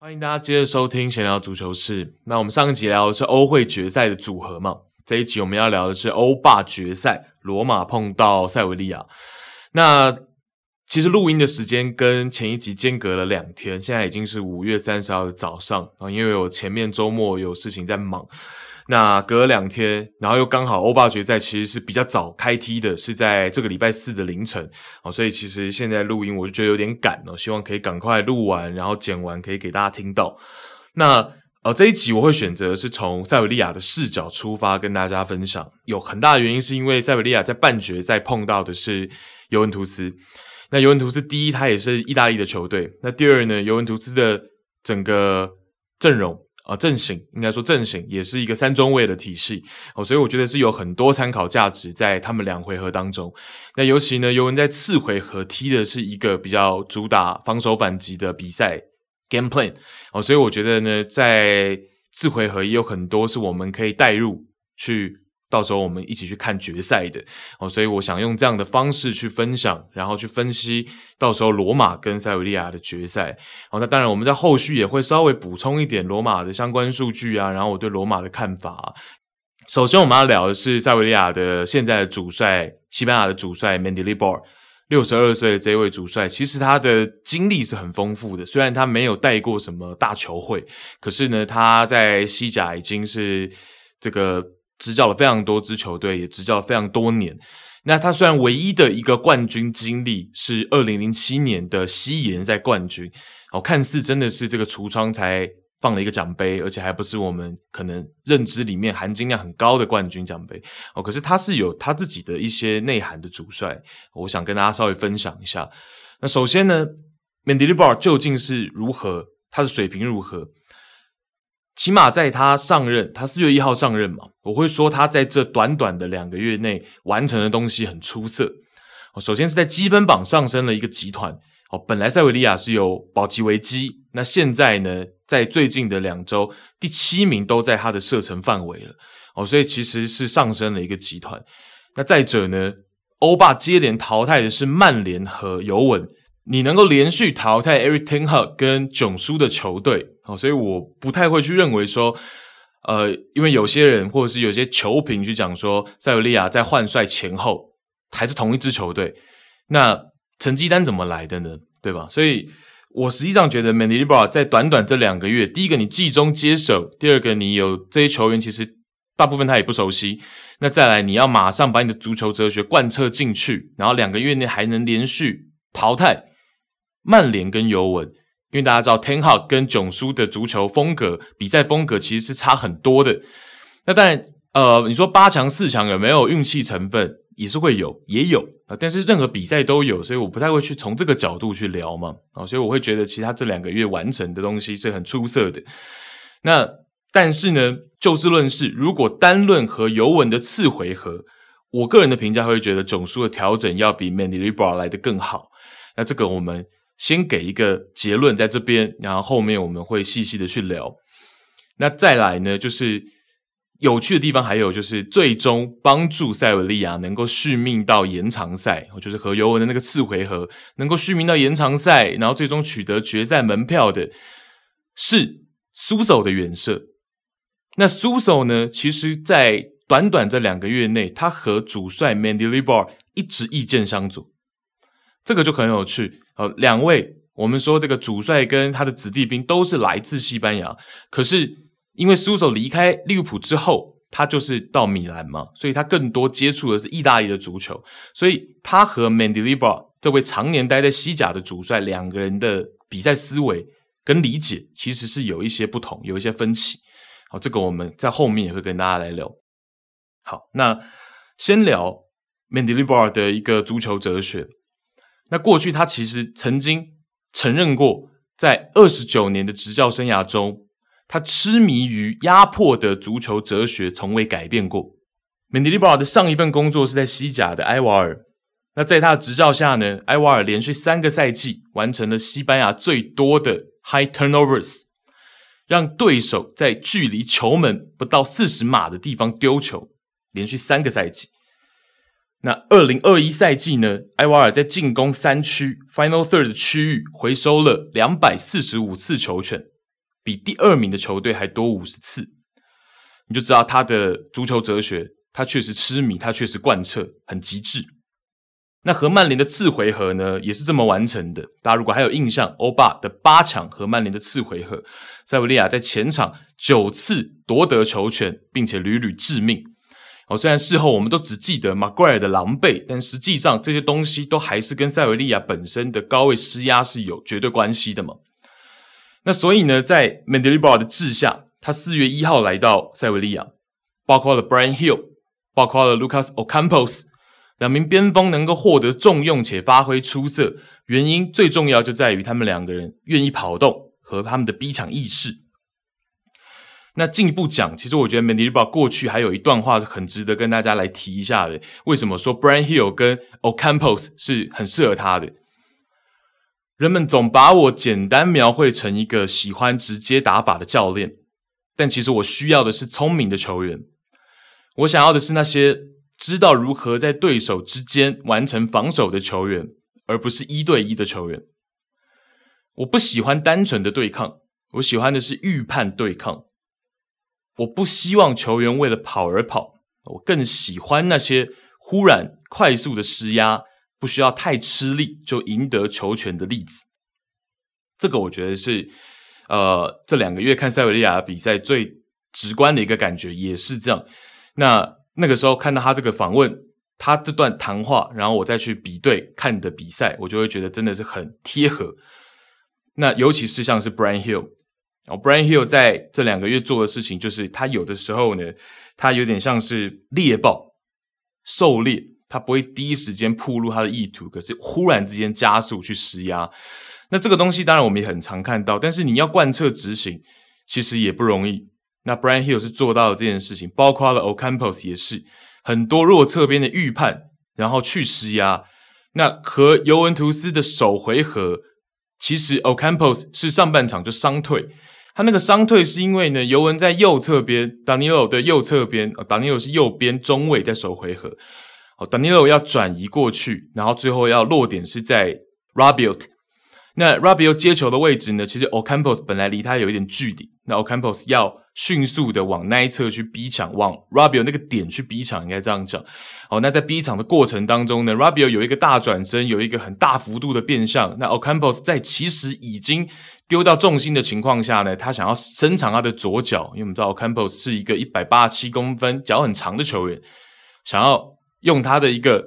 欢迎大家接着收听闲聊足球室。那我们上一集聊的是欧会决赛的组合嘛，这一集我们要聊的是欧霸决赛，罗马碰到塞维利亚。那其实录音的时间跟前一集间隔了两天，现在已经是五月三十号的早上啊，因为我前面周末有事情在忙。那隔了两天，然后又刚好欧霸决赛其实是比较早开踢的，是在这个礼拜四的凌晨哦，所以其实现在录音我就觉得有点赶哦，希望可以赶快录完，然后剪完可以给大家听到。那呃这一集我会选择是从塞维利亚的视角出发跟大家分享，有很大的原因是因为塞维利亚在半决赛碰到的是尤文图斯，那尤文图斯第一，他也是意大利的球队，那第二呢，尤文图斯的整个阵容。啊，阵型应该说阵型也是一个三中卫的体系哦，所以我觉得是有很多参考价值在他们两回合当中。那尤其呢，尤文在次回合踢的是一个比较主打防守反击的比赛 game plan 哦，所以我觉得呢，在次回合也有很多是我们可以带入去。到时候我们一起去看决赛的哦，所以我想用这样的方式去分享，然后去分析到时候罗马跟塞维利亚的决赛。好，那当然我们在后续也会稍微补充一点罗马的相关数据啊，然后我对罗马的看法。首先我们要聊的是塞维利亚的现在的主帅，西班牙的主帅 Mendilibar，六十二岁的这位主帅，其实他的经历是很丰富的。虽然他没有带过什么大球会，可是呢，他在西甲已经是这个。执教了非常多支球队，也执教了非常多年。那他虽然唯一的一个冠军经历是二零零七年的西乙联赛冠军，哦，看似真的是这个橱窗才放了一个奖杯，而且还不是我们可能认知里面含金量很高的冠军奖杯哦。可是他是有他自己的一些内涵的主帅，我想跟大家稍微分享一下。那首先呢，Mendilibar 究竟是如何，他的水平如何？起码在他上任，他四月一号上任嘛，我会说他在这短短的两个月内完成的东西很出色。首先是在积分榜上升了一个集团。哦，本来塞维利亚是有保级危机，那现在呢，在最近的两周，第七名都在他的射程范围了。哦，所以其实是上升了一个集团。那再者呢，欧霸接连淘汰的是曼联和尤文。你能够连续淘汰 Erik ten Hag 跟囧叔的球队，哦，所以我不太会去认为说，呃，因为有些人或者是有些球评去讲说，塞维利亚在换帅前后还是同一支球队，那成绩单怎么来的呢？对吧？所以我实际上觉得 m a n i l i b r a 在短短这两个月，第一个你季中接手，第二个你有这些球员，其实大部分他也不熟悉，那再来你要马上把你的足球哲学贯彻进去，然后两个月内还能连续淘汰。曼联跟尤文，因为大家知道 Ten Hag 跟囧叔的足球风格、比赛风格其实是差很多的。那当然，呃，你说八强、四强有没有运气成分，也是会有，也有啊。但是任何比赛都有，所以我不太会去从这个角度去聊嘛。啊，所以我会觉得，其他这两个月完成的东西是很出色的。那但是呢，就事论事，如果单论和尤文的次回合，我个人的评价会觉得囧叔的调整要比 Mendy Libra 来的更好。那这个我们。先给一个结论在这边，然后后面我们会细细的去聊。那再来呢，就是有趣的地方还有就是最终帮助塞维利亚能够续命到延长赛，就是和尤文的那个次回合能够续命到延长赛，然后最终取得决赛门票的是苏索的远射。那苏索呢，其实在短短这两个月内，他和主帅 Mendilibar 一直意见相左，这个就很有趣。呃，两位，我们说这个主帅跟他的子弟兵都是来自西班牙，可是因为苏索离开利物浦之后，他就是到米兰嘛，所以他更多接触的是意大利的足球，所以他和 Mendilibar 这位常年待在西甲的主帅两个人的比赛思维跟理解其实是有一些不同，有一些分歧。好，这个我们在后面也会跟大家来聊。好，那先聊 Mendilibar 的一个足球哲学。那过去他其实曾经承认过，在二十九年的执教生涯中，他痴迷于压迫的足球哲学从未改变过。曼迪利保的上一份工作是在西甲的埃瓦尔，那在他的执教下呢，埃瓦尔连续三个赛季完成了西班牙最多的 high turnovers，让对手在距离球门不到四十码的地方丢球，连续三个赛季。那二零二一赛季呢？埃瓦尔在进攻三区 （Final Third） 区域回收了两百四十五次球权，比第二名的球队还多五十次。你就知道他的足球哲学，他确实痴迷，他确实贯彻，很极致。那和曼联的次回合呢，也是这么完成的。大家如果还有印象，欧巴的八强和曼联的次回合，塞维利亚在前场九次夺得球权，并且屡屡致命。哦，虽然事后我们都只记得马奎尔的狼狈，但实际上这些东西都还是跟塞维利亚本身的高位施压是有绝对关系的嘛。那所以呢，在 Mendilibar 的治下，他四月一号来到塞维利亚，包括了 Bryan Gil，包括了 Lucas Ocampos。两名边锋能够获得重用且发挥出色，原因最重要就在于他们两个人愿意跑动和他们的逼抢意识。那进一步讲，其实我觉得 Mandibar 过去还有一段话是很值得跟大家来提一下的。为什么说 Bryan Gil 跟 Ocampos 是很适合他的？人们总把我简单描绘成一个喜欢直接打法的教练，但其实我需要的是聪明的球员。我想要的是那些。知道如何在对手之间完成防守的球员，而不是一对一的球员。我不喜欢单纯的对抗，我喜欢的是预判对抗。我不希望球员为了跑而跑，我更喜欢那些忽然快速的施压，不需要太吃力就赢得球权的例子。这个我觉得是，呃，这两个月看塞维利亚比赛最直观的一个感觉，也是这样。那。那个时候看到他这个访问，他这段谈话，然后我再去比对看你的比赛，我就会觉得真的是很贴合。那尤其是像是 Brian Hill 哦，Brian Hill 在这两个月做的事情，就是他有的时候呢，他有点像是猎豹狩猎，他不会第一时间暴露他的意图，可是忽然之间加速去施压。那这个东西当然我们也很常看到，但是你要贯彻执行，其实也不容易。那 Bryan Gil 是做到了这件事情，包括了 Ocampos 也是很多弱侧边的预判，然后去施压。那和尤文图斯的首回合，其实 Ocampos 是上半场就伤退，他那个伤退是因为呢，尤文在右侧边，Danilo 的右侧边，啊，Danilo 是右边中卫在首回合，哦，Danilo 要转移过去，然后最后要落点是在 Rabiot。那 Rabiot 接球的位置呢，其实 Ocampos 本来离他有一点距离，那 Ocampos 要。迅速的往那一侧去逼抢，往 Rabio 那个点去逼抢，应该这样讲。好，那在逼抢的过程当中呢，Rabio 有一个大转身，有一个很大幅度的变向。那 Ocampos 在其实已经丢掉重心的情况下呢，他想要伸长他的左脚，因为我们知道 Ocampos 是一个一百八七公分、脚很长的球员，想要用他的一个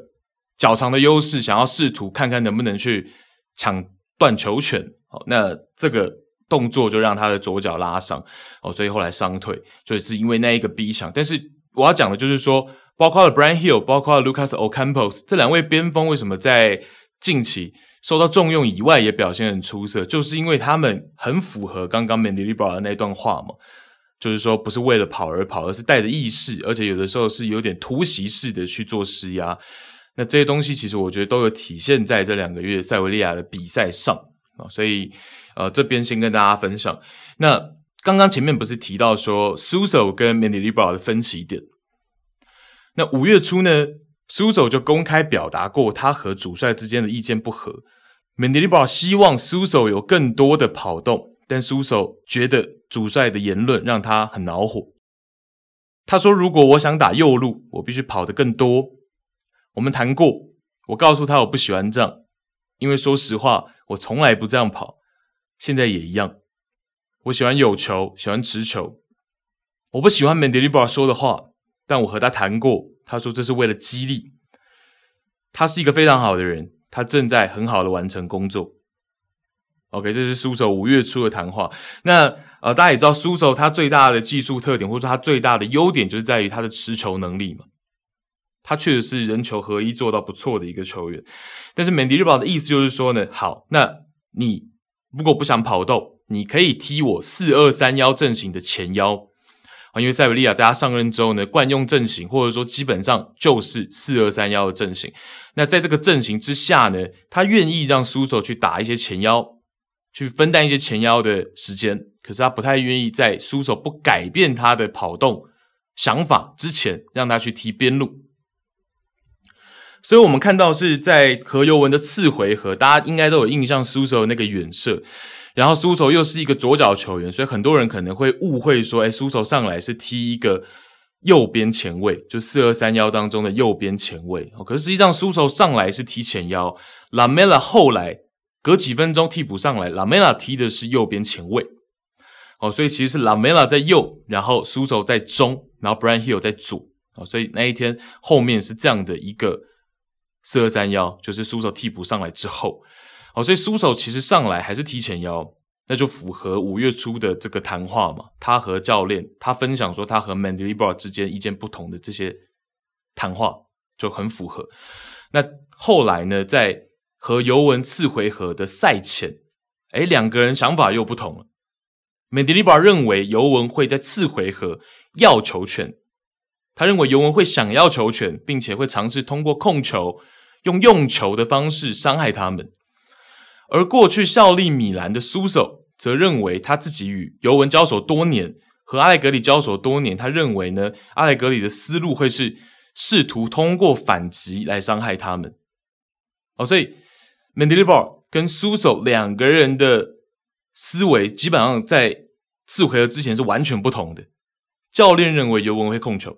脚长的优势，想要试图看看能不能去抢断球权。好，那这个。动作就让他的左脚拉伤哦，所以后来伤退，就是因为那一个逼抢。但是我要讲的就是说，包括了 Brian Hill，包括了 Lucas Ocampos 这两位边锋，为什么在近期受到重用以外也表现很出色？就是因为他们很符合刚刚 Mendilibar 的那段话嘛，就是说不是为了跑而跑，而是带着意识，而且有的时候是有点突袭式的去做施压。那这些东西其实我觉得都有体现在这两个月塞维利亚的比赛上啊，所以。呃，这边先跟大家分享。那刚刚前面不是提到说，Suso 跟 Mendilibra 的分歧点？那五月初呢，Suso 就公开表达过他和主帅之间的意见不合。Mendilibra 希望 Suso 有更多的跑动，但 Suso 觉得主帅的言论让他很恼火。他说：“如果我想打右路，我必须跑得更多。”我们谈过，我告诉他我不喜欢这样，因为说实话，我从来不这样跑。现在也一样，我喜欢有球，喜欢持球。我不喜欢 Mendilibar 说的话，但我和他谈过，他说这是为了激励。他是一个非常好的人，他正在很好的完成工作。OK，这是苏手五月初的谈话。那呃，大家也知道苏手他最大的技术特点，或者说他最大的优点，就是在于他的持球能力嘛。他确实是人球合一做到不错的一个球员。但是 Mendilibar 的意思就是说呢，好，那你。如果不想跑动，你可以踢我四二三幺阵型的前腰啊，因为塞维利亚在他上任之后呢，惯用阵型或者说基本上就是四二三幺的阵型。那在这个阵型之下呢，他愿意让苏索去打一些前腰，去分担一些前腰的时间，可是他不太愿意在苏手不改变他的跑动想法之前，让他去踢边路。所以，我们看到是在和尤文的次回合，大家应该都有印象，苏手那个远射，然后苏手又是一个左脚球员，所以很多人可能会误会说，哎，苏手上来是踢一个右边前卫，就四二三幺当中的右边前卫。哦可是实际上，苏手上来是踢前腰，拉梅拉后来隔几分钟替补上来，拉梅拉踢的是右边前卫。哦，所以其实是拉梅拉在右，然后苏手在中，然后 Bryan Gil 在左。哦，所以那一天后面是这样的一个。四二三幺就是苏手替补上来之后，哦，所以苏手其实上来还是踢前腰，那就符合五月初的这个谈话嘛。他和教练他分享说，他和 Mendilibar 之间意见不同的这些谈话就很符合。那后来呢，在和尤文次回合的赛前，诶，两个人想法又不同了。Mendilibar 认为尤文会在次回合要球权，他认为尤文会想要球权，并且会尝试通过控球。用用球的方式伤害他们，而过去效力米兰的苏索则认为他自己与尤文交手多年，和阿莱格里交手多年，他认为呢，阿莱格里的思路会是试图通过反击来伤害他们。哦，所以 Mendilibar 跟苏索两个人的思维基本上在次回合之前是完全不同的。教练认为尤文会控球，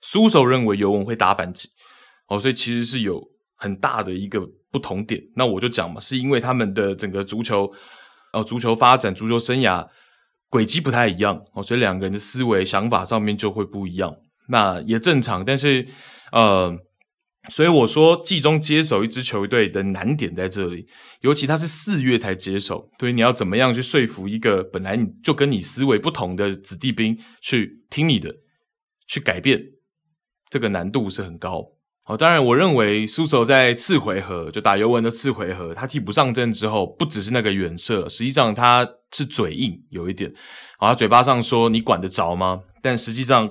苏索认为尤文会打反击。哦，所以其实是有。很大的一个不同点，那我就讲嘛，是因为他们的整个足球，呃，足球发展、足球生涯轨迹不太一样哦，所以两个人的思维想法上面就会不一样，那也正常。但是，呃，所以我说季中接手一支球队的难点在这里，尤其他是四月才接手，所以你要怎么样去说服一个本来你就跟你思维不同的子弟兵去听你的，去改变，这个难度是很高。好，当然，我认为苏索在次回合就打尤文的次回合，他替补上阵之后，不只是那个远射，实际上他是嘴硬有一点。好，他嘴巴上说你管得着吗？但实际上，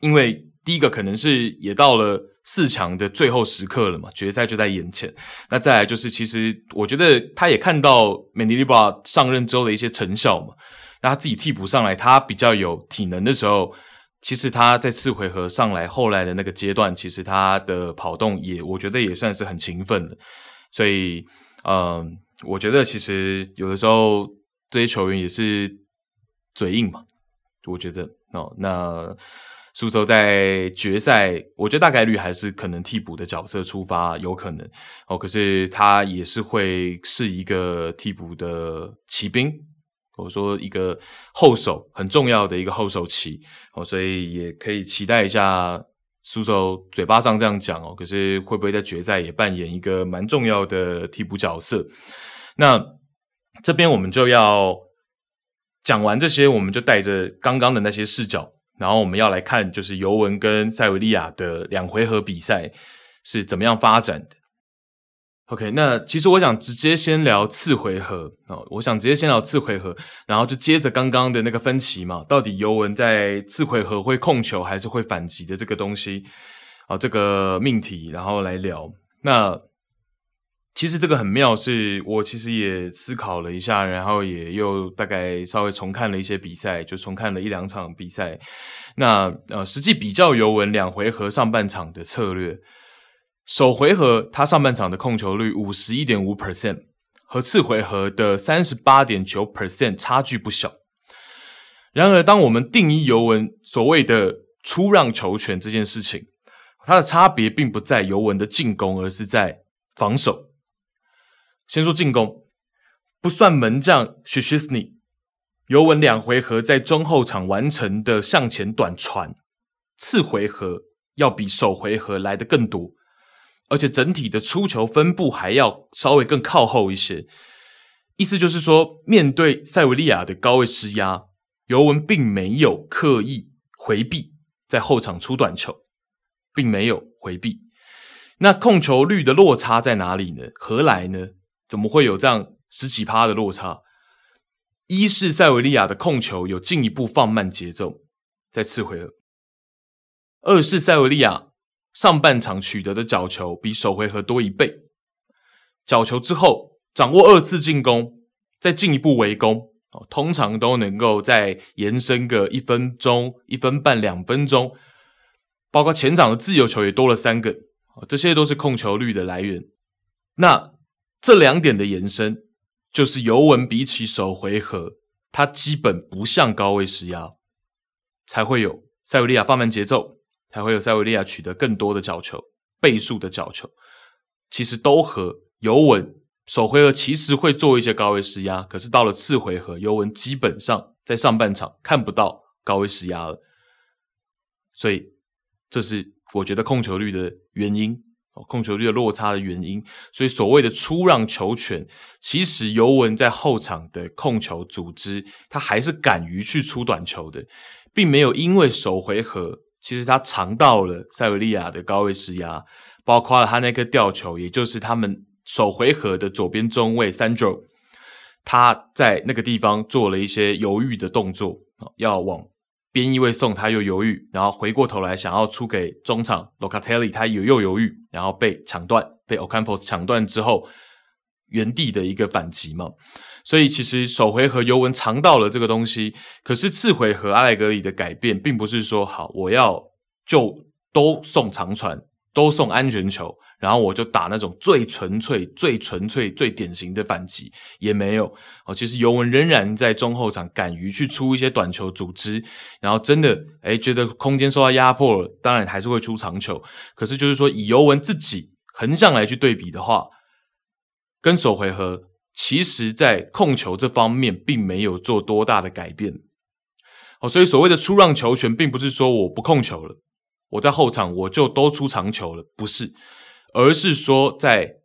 因为第一个可能是也到了四强的最后时刻了嘛，决赛就在眼前。那再来就是，其实我觉得他也看到 Mendilibar 上任之后的一些成效嘛。那他自己替补上来，他比较有体能的时候。其实他在次回合上来后来的那个阶段，其实他的跑动也，我觉得也算是很勤奋的。所以，嗯，我觉得其实有的时候这些球员也是嘴硬嘛。我觉得哦，那苏州在决赛，我觉得大概率还是可能替补的角色出发，有可能哦。可是他也是会是一个替补的骑兵。我说一个后手很重要的一个后手棋哦，所以也可以期待一下苏手嘴巴上这样讲哦，可是会不会在决赛也扮演一个蛮重要的替补角色？那这边我们就要讲完这些，我们就带着刚刚的那些视角，然后我们要来看就是尤文跟塞维利亚的两回合比赛是怎么样发展的。OK，那其实我想直接先聊次回合哦，我想直接先聊次回合，然后就接着刚刚的那个分歧嘛，到底尤文在次回合会控球还是会反击的这个东西啊，这个命题，然后来聊。那其实这个很妙，是我其实也思考了一下，然后也又大概稍微重看了一些比赛，就重看了一两场比赛。那呃，实际比较尤文两回合上半场的策略。首回合他上半场的控球率五十一点五 percent，和次回合的三十八点九 percent 差距不小。然而，当我们定义尤文所谓的出让球权这件事情，它的差别并不在尤文的进攻，而是在防守。先说进攻，不算门将 Szczesny，尤文两回合在中后场完成的向前短传，次回合要比首回合来得更多。而且整体的出球分布还要稍微更靠后一些，意思就是说，面对塞维利亚的高位施压，尤文并没有刻意回避在后场出短球，并没有回避。那控球率的落差在哪里呢？何来呢？怎么会有这样十几趴的落差？一是塞维利亚的控球有进一步放慢节奏，在次回合；二是塞维利亚。上半场取得的角球比首回合多一倍，角球之后掌握二次进攻，再进一步围攻，通常都能够再延伸个一分钟、一分半、两分钟，包括前场的自由球也多了三个，这些都是控球率的来源。那这两点的延伸，就是尤文比起首回合，它基本不像高位施压，才会有塞维利亚放慢节奏，才会有塞维利亚取得更多的角球、倍数的角球，其实都和尤文。首回合其实会做一些高位施压，可是到了次回合，尤文基本上在上半场看不到高位施压了，所以这是我觉得控球率的原因，控球率的落差的原因。所以所谓的出让球权，其实尤文在后场的控球组织，他还是敢于去出短球的，并没有因为首回合其实他尝到了塞维利亚的高位施压，包括了他那个吊球，也就是他们。首回合的左边中卫 Sandro，他在那个地方做了一些犹豫的动作，要往边翼位送，他又犹豫，然后回过头来想要出给中场 Locatelli，他又又犹豫，然后被抢断，被 Ocampos 抢断之后，原地的一个反击嘛。所以其实首回合尤文尝到了这个东西，可是次回合阿莱格里的改变，并不是说好我要就都送长传，都送安全球。然后我就打那种最纯粹、最纯粹、最典型的反击也没有哦。其实尤文仍然在中后场敢于去出一些短球组织，然后真的诶觉得空间受到压迫了，当然还是会出长球。可是就是说，以尤文自己横向来去对比的话，跟首回合其实在控球这方面并没有做多大的改变哦。所以所谓的出让球权，并不是说我不控球了，我在后场我就都出长球了，不是。而是说，在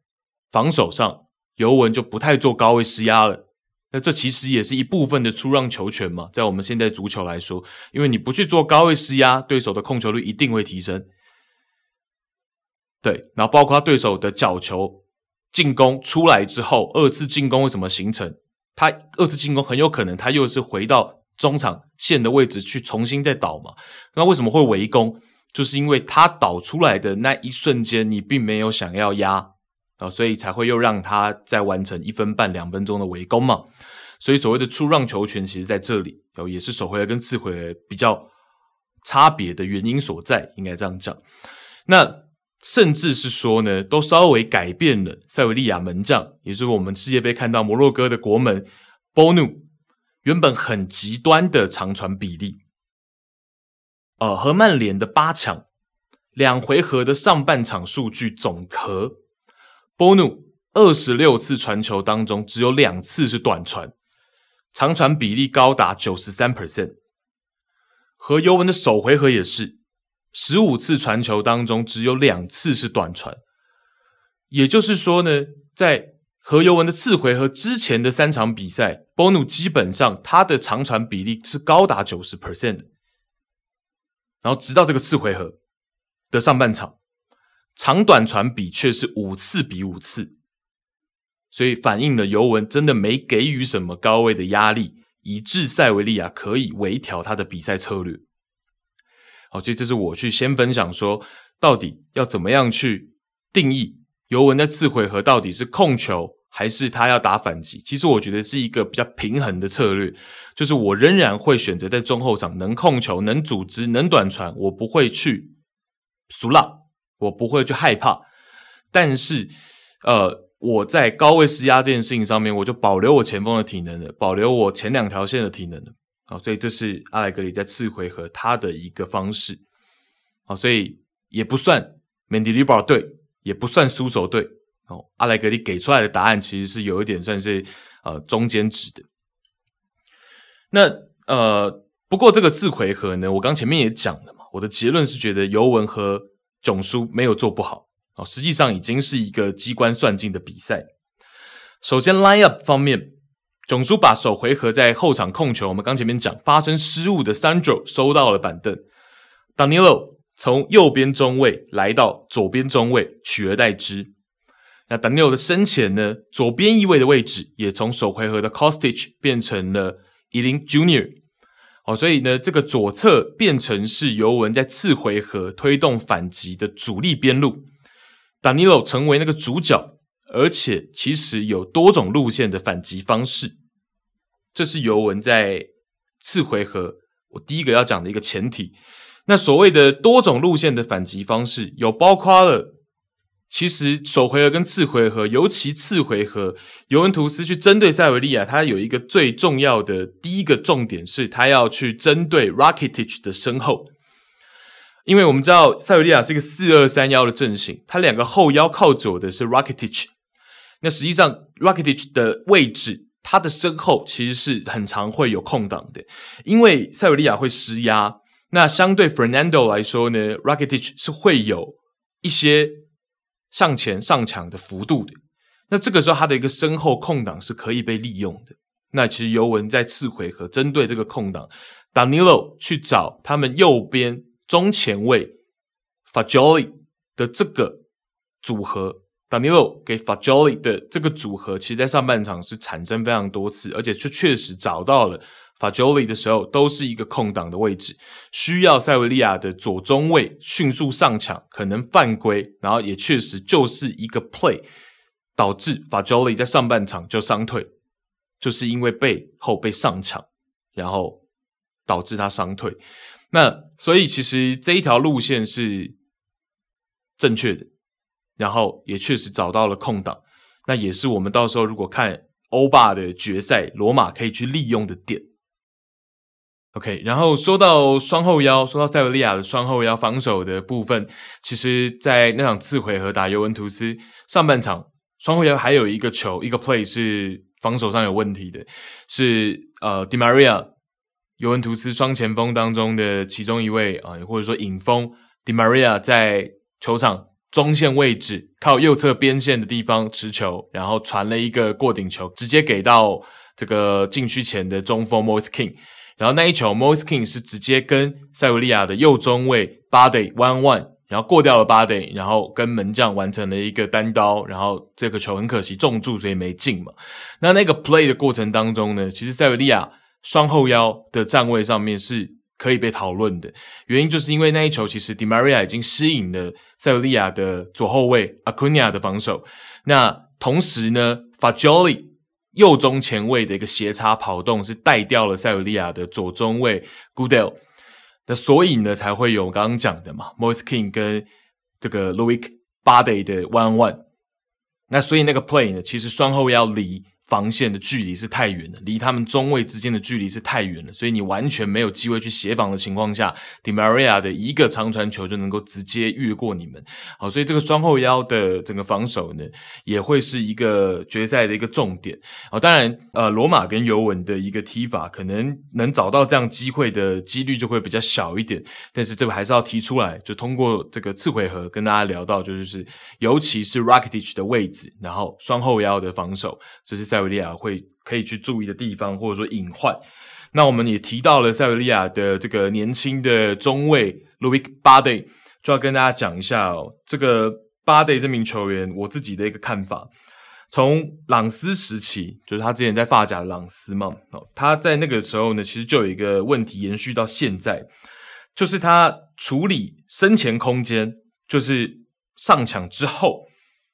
防守上，尤文就不太做高位施压了。那这其实也是一部分的出让球权嘛，在我们现在足球来说，因为你不去做高位施压，对手的控球率一定会提升。对，然后包括对手的角球进攻出来之后，二次进攻为什么形成？他二次进攻很有可能他又是回到中场线的位置去重新再倒嘛。那为什么会围攻？就是因为他导出来的那一瞬间，你并没有想要压啊，所以才会又让他再完成一分半两分钟的围攻嘛。所以所谓的出让球权，其实在这里哦，也是首回合跟次回合比较差别的原因所在，应该这样讲。那甚至是说呢，都稍微改变了塞维利亚门将，也就是我们世界杯看到摩洛哥的国门波努原本很极端的长传比例。呃，和曼联的八强两回合的上半场数据总和，波努二十六次传球当中只有两次是短传，长传比例高达九十三 percent。和尤文的首回合也是十五次传球当中只有两次是短传，也就是说呢，在和尤文的次回合之前的三场比赛，波努基本上他的长传比例是高达九十 percent 的。然后直到这个次回合的上半场，长短传比却是五次比五次，所以反映了尤文真的没给予什么高位的压力，以致塞维利亚可以微调他的比赛策略。好，所以这是我去先分享说，到底要怎么样去定义尤文在次回合到底是控球，还是他要打反击？其实我觉得是一个比较平衡的策略，就是我仍然会选择在中后场能控球、能组织、能短传，我不会去俗辣，我不会去害怕。但是，呃，我在高位施压这件事情上面，我就保留我前锋的体能了，保留我前两条线的体能了。好，所以这是阿莱格里在次回合他的一个方式。好，所以也不算门迪利堡队，也不算苏手队。哦，阿莱格里给出来的答案其实是有一点算是呃中间值的。那呃，不过这个次回合呢，我刚前面也讲了嘛，我的结论是觉得尤文和囧叔没有做不好哦，实际上已经是一个机关算尽的比赛。首先 line up 方面，囧书把首回合在后场控球，我们刚前面讲发生失误的 Sandro 收到了板凳，Danilo 从右边中卫来到左边中卫取而代之。那 Danilo 的身前呢，左边翼位的位置也从首回合的 Kostic 变成了 Eling Junior 哦，所以呢，这个左侧变成是尤文在次回合推动反击的主力边路，Danilo 成为那个主角，而且其实有多种路线的反击方式这是尤文在次回合我第一个要讲的一个前提。那所谓的多种路线的反击方式，有包括了，其实首回合跟次回合，尤其次回合，尤文图斯去针对塞维利亚，他有一个最重要的第一个重点是，他要去针对 Rakitic 的身后，因为我们知道塞维利亚是一个四二三幺的阵型，他两个后腰靠左的是 Rakitic，那实际上 Rakitic 的位置，他的身后其实是很常会有空档的，因为塞维利亚会施压。那相对 Fernando 来说呢，Rakitic 是会有一些上前上抢的幅度的。那这个时候他的一个身后空档是可以被利用的。那其实尤文在次回合针对这个空档，Danilo 去找他们右边中前卫 Fagioli 的这个组合，Danilo 给 Fagoli 的这个组合，其实在上半场是产生非常多次，而且就确实找到了。Fajoli 的时候都是一个空档的位置，需要塞维利亚的左中卫迅速上抢，可能犯规，然后也确实就是一个 play 导致 Fajoli 在上半场就伤退，就是因为背后被上抢，然后导致他伤退。那所以其实这一条路线是正确的，然后也确实找到了空档，那也是我们到时候如果看欧霸的决赛，罗马可以去利用的点。OK，然后说到双后腰，说到塞维利亚的双后腰防守的部分，其实，在那场次回合打尤文图斯上半场，双后腰还有一个球，一个 play 是防守上有问题的，是呃，Di Maria，尤文图斯双前锋当中的其中一位啊，或者说影锋 Di Maria 在球场中线位置靠右侧边线的地方持球，然后传了一个过顶球，直接给到这个禁区前的中锋 Moise King，。然后那一球，Moise King 是直接跟塞维利亚的右中卫 Bade one one，然后过掉了 Bade，然后跟门将完成了一个单刀，然后这个球很可惜中柱，所以没进嘛。那那个 play 的过程当中呢，其实塞维利亚双后腰的站位上面是可以被讨论的，原因就是因为那一球其实 Di Maria 已经吸引了塞维利亚的左后卫 Acuna 的防守，那同时呢，Fagioli 右中前卫的一个斜插跑动是带掉了塞维利亚的左中卫 Gudel，那所以呢才会有刚刚讲的嘛，Mois King 跟这个 Loic Bade 的 one one，那所以那个 play 呢，其实双后腰离。防线的距离是太远了，离他们中卫之间的距离是太远了，所以你完全没有机会去协防的情况下，Di Maria 的一个长传球就能够直接越过你们。好，所以这个双后腰的整个防守呢，也会是一个决赛的一个重点。好，当然，呃，罗马跟尤文的一个踢法，可能能找到这样机会的几率就会比较小一点。但是这个还是要提出来，就通过这个次回合跟大家聊到，就是尤其是 Rakitic 的位置，然后双后腰的防守，这是。塞维利亚会可以去注意的地方，或者说隐患。那我们也提到了塞维利亚的这个年轻的中卫 Loic Bade，就要跟大家讲一下哦。这个 Bade 这名球员，我自己的一个看法，从朗斯时期，就是他之前在法甲的朗斯嘛，哦，他在那个时候呢，其实就有一个问题延续到现在，就是他处理身前空间，就是上抢之后。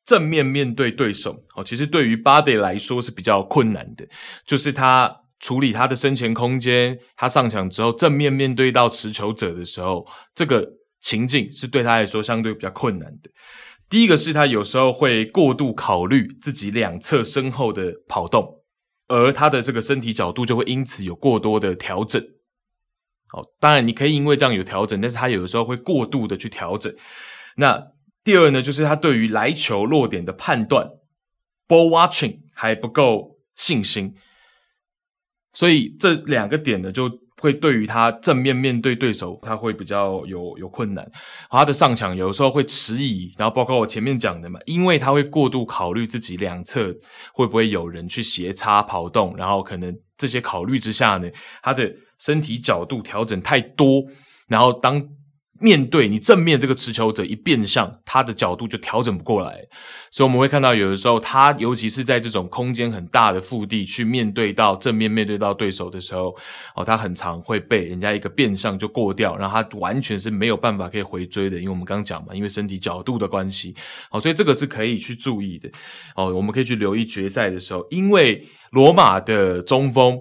正面面对对手，哦，其实对于巴德来说是比较困难的，就是他处理他的身前空间，他上抢之后正面面对到持球者的时候，这个情境是对他来说相对比较困难的。第一个是他有时候会过度考虑自己两侧身后的跑动，而他的这个身体角度就会因此有过多的调整。好，当然你可以因为这样有调整，但是他有的时候会过度的去调整，那。第二呢，就是他对于来球落点的判断，ball watching 还不够信心，所以这两个点呢，就会对于他正面面对对手，他会比较有有困难。他的上抢有时候会迟疑，然后包括我前面讲的嘛，因为他会过度考虑自己两侧会不会有人去斜插跑动，然后可能这些考虑之下呢，他的身体角度调整太多，然后当。面对你正面这个持球者一变向，他的角度就调整不过来，所以我们会看到有的时候他，尤其是在这种空间很大的腹地去面对到正面面对到对手的时候，哦，他很常会被人家一个变向就过掉，然后他完全是没有办法可以回追的，因为我们刚刚讲嘛，因为身体角度的关系，哦，所以这个是可以去注意的，哦，我们可以去留意决赛的时候，因为罗马的中锋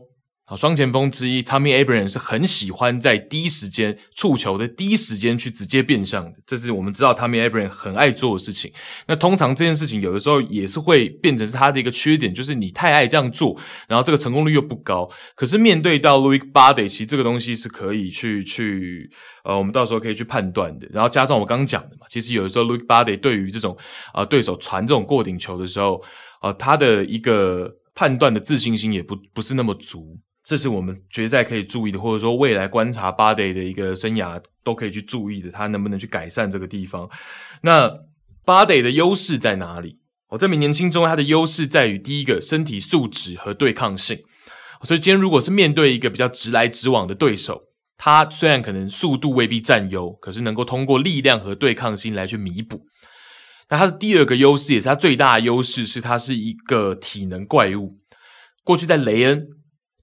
啊，双前锋之一 Tommy Abraham 是很喜欢在第一时间触球的第一时间去直接变向的，这是我们知道 Tommy Abraham 很爱做的事情。那通常这件事情有的时候也是会变成是他的一个缺点，就是你太爱这样做，然后这个成功率又不高。可是面对到 Loic Bade，其实这个东西是可以去去呃，我们到时候可以去判断的。然后加上我刚讲的嘛，其实有的时候 Loic Bade 对于这种啊、呃、对手传这种过顶球的时候，呃，他的一个判断的自信心也不不是那么足。这是我们决赛可以注意的，或者说未来观察巴德的一个生涯都可以去注意的，他能不能去改善这个地方？那巴德的优势在哪里？我这名年轻中他的优势在于第一个身体素质和对抗性。所以今天如果是面对一个比较直来直往的对手，他虽然可能速度未必占优，可是能够通过力量和对抗性来去弥补。那他的第二个优势也是他最大的优势，是他是一个体能怪物。过去在雷恩。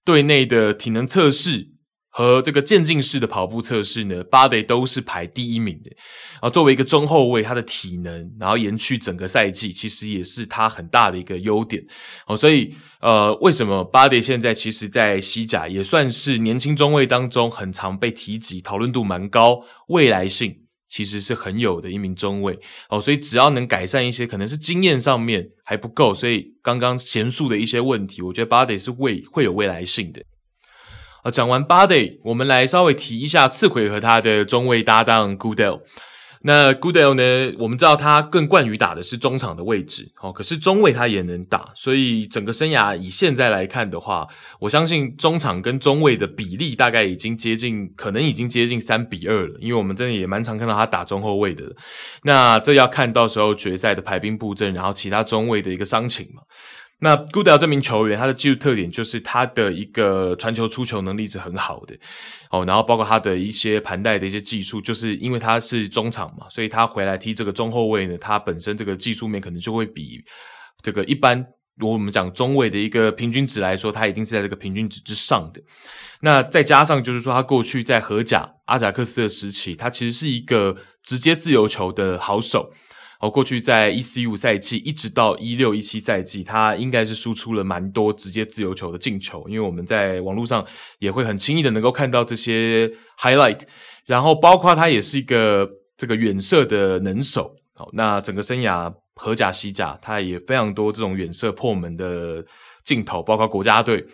队内的体能测试和这个渐进式的跑步测试呢，Bade 都是排第一名的。啊，作为一个中后卫，他的体能，然后延续整个赛季，其实也是他很大的一个优点。哦，所以呃，为什么 Bade 现在其实，在西甲也算是年轻中卫当中很常被提及、讨论度蛮高、未来性。其实是很有的一名中卫哦，所以只要能改善一些，可能是经验上面还不够，所以刚刚前述的一些问题，我觉得 Bade 是未会有未来性的。啊，讲完 Bade，我们来稍微提一下次回和他的中卫搭档 Goodell。那 Goodell 呢？我们知道他更惯于打的是中场的位置，哦，可是中卫他也能打，所以整个生涯以现在来看的话，我相信中场跟中卫的比例大概已经接近，可能已经接近三比二了，因为我们真的也蛮常看到他打中后卫的。那这要看到时候决赛的排兵布阵，然后其他中卫的一个伤情嘛。那 Goodell 这名球员，他的技术特点就是他的一个传球出球能力是很好的，哦，然后包括他的一些盘带的一些技术，就是因为他是中场嘛，所以他回来踢这个中后卫呢，他本身这个技术面可能就会比这个一般，如果我们讲中卫的一个平均值来说，他一定是在这个平均值之上的。那再加上就是说，他过去在荷甲阿贾克斯的时期，他其实是一个直接自由球的好手。过去在一四一五赛季一直到一六一七赛季，他应该是输出了蛮多直接自由球的进球，因为我们在网络上也会很轻易的能够看到这些 highlight，然后包括他也是一个这个远射的能手。好，那整个生涯荷甲、西甲，他也非常多这种远射破门的镜头，包括国家队。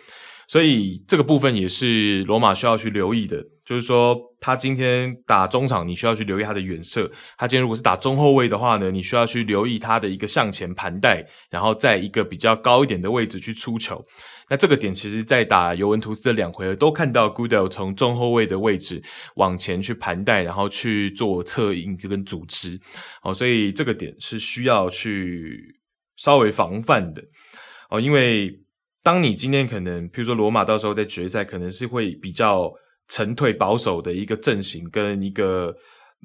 所以这个部分也是罗马需要去留意的，就是说他今天打中场，你需要去留意他的远射；他今天如果是打中后卫的话呢，你需要去留意他的一个向前盘带，然后在一个比较高一点的位置去出球。那这个点其实，在打尤文图斯的两回合都看到 Gudel 从中后卫的位置往前去盘带，然后去做策应这跟组织。哦，所以这个点是需要去稍微防范的哦，因为。当你今天可能，譬如说罗马到时候在决赛可能是会比较沉退保守的一个阵型跟一个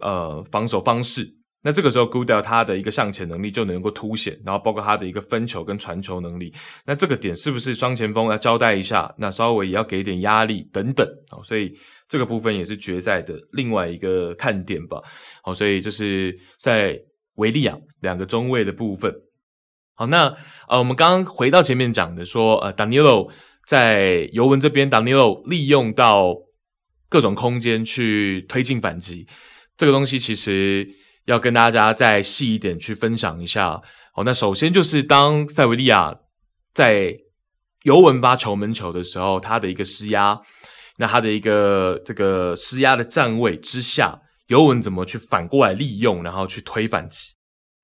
呃防守方式，那这个时候 Gudel 他的一个向前能力就能够凸显，然后包括他的一个分球跟传球能力，那这个点是不是双前锋要交代一下？那稍微也要给一点压力等等，好，所以这个部分也是决赛的另外一个看点吧。好，所以这是在维利亚两个中卫的部分。好，那呃，我们刚刚回到前面讲的说，呃，Danilo 在尤文这边，Danilo 利用到各种空间去推进反击，这个东西其实要跟大家再细一点去分享一下。好，那首先就是当塞维利亚在尤文发球门球的时候，他的一个施压，那他的一个这个施压的站位之下，尤文怎么去反过来利用，然后去推反击。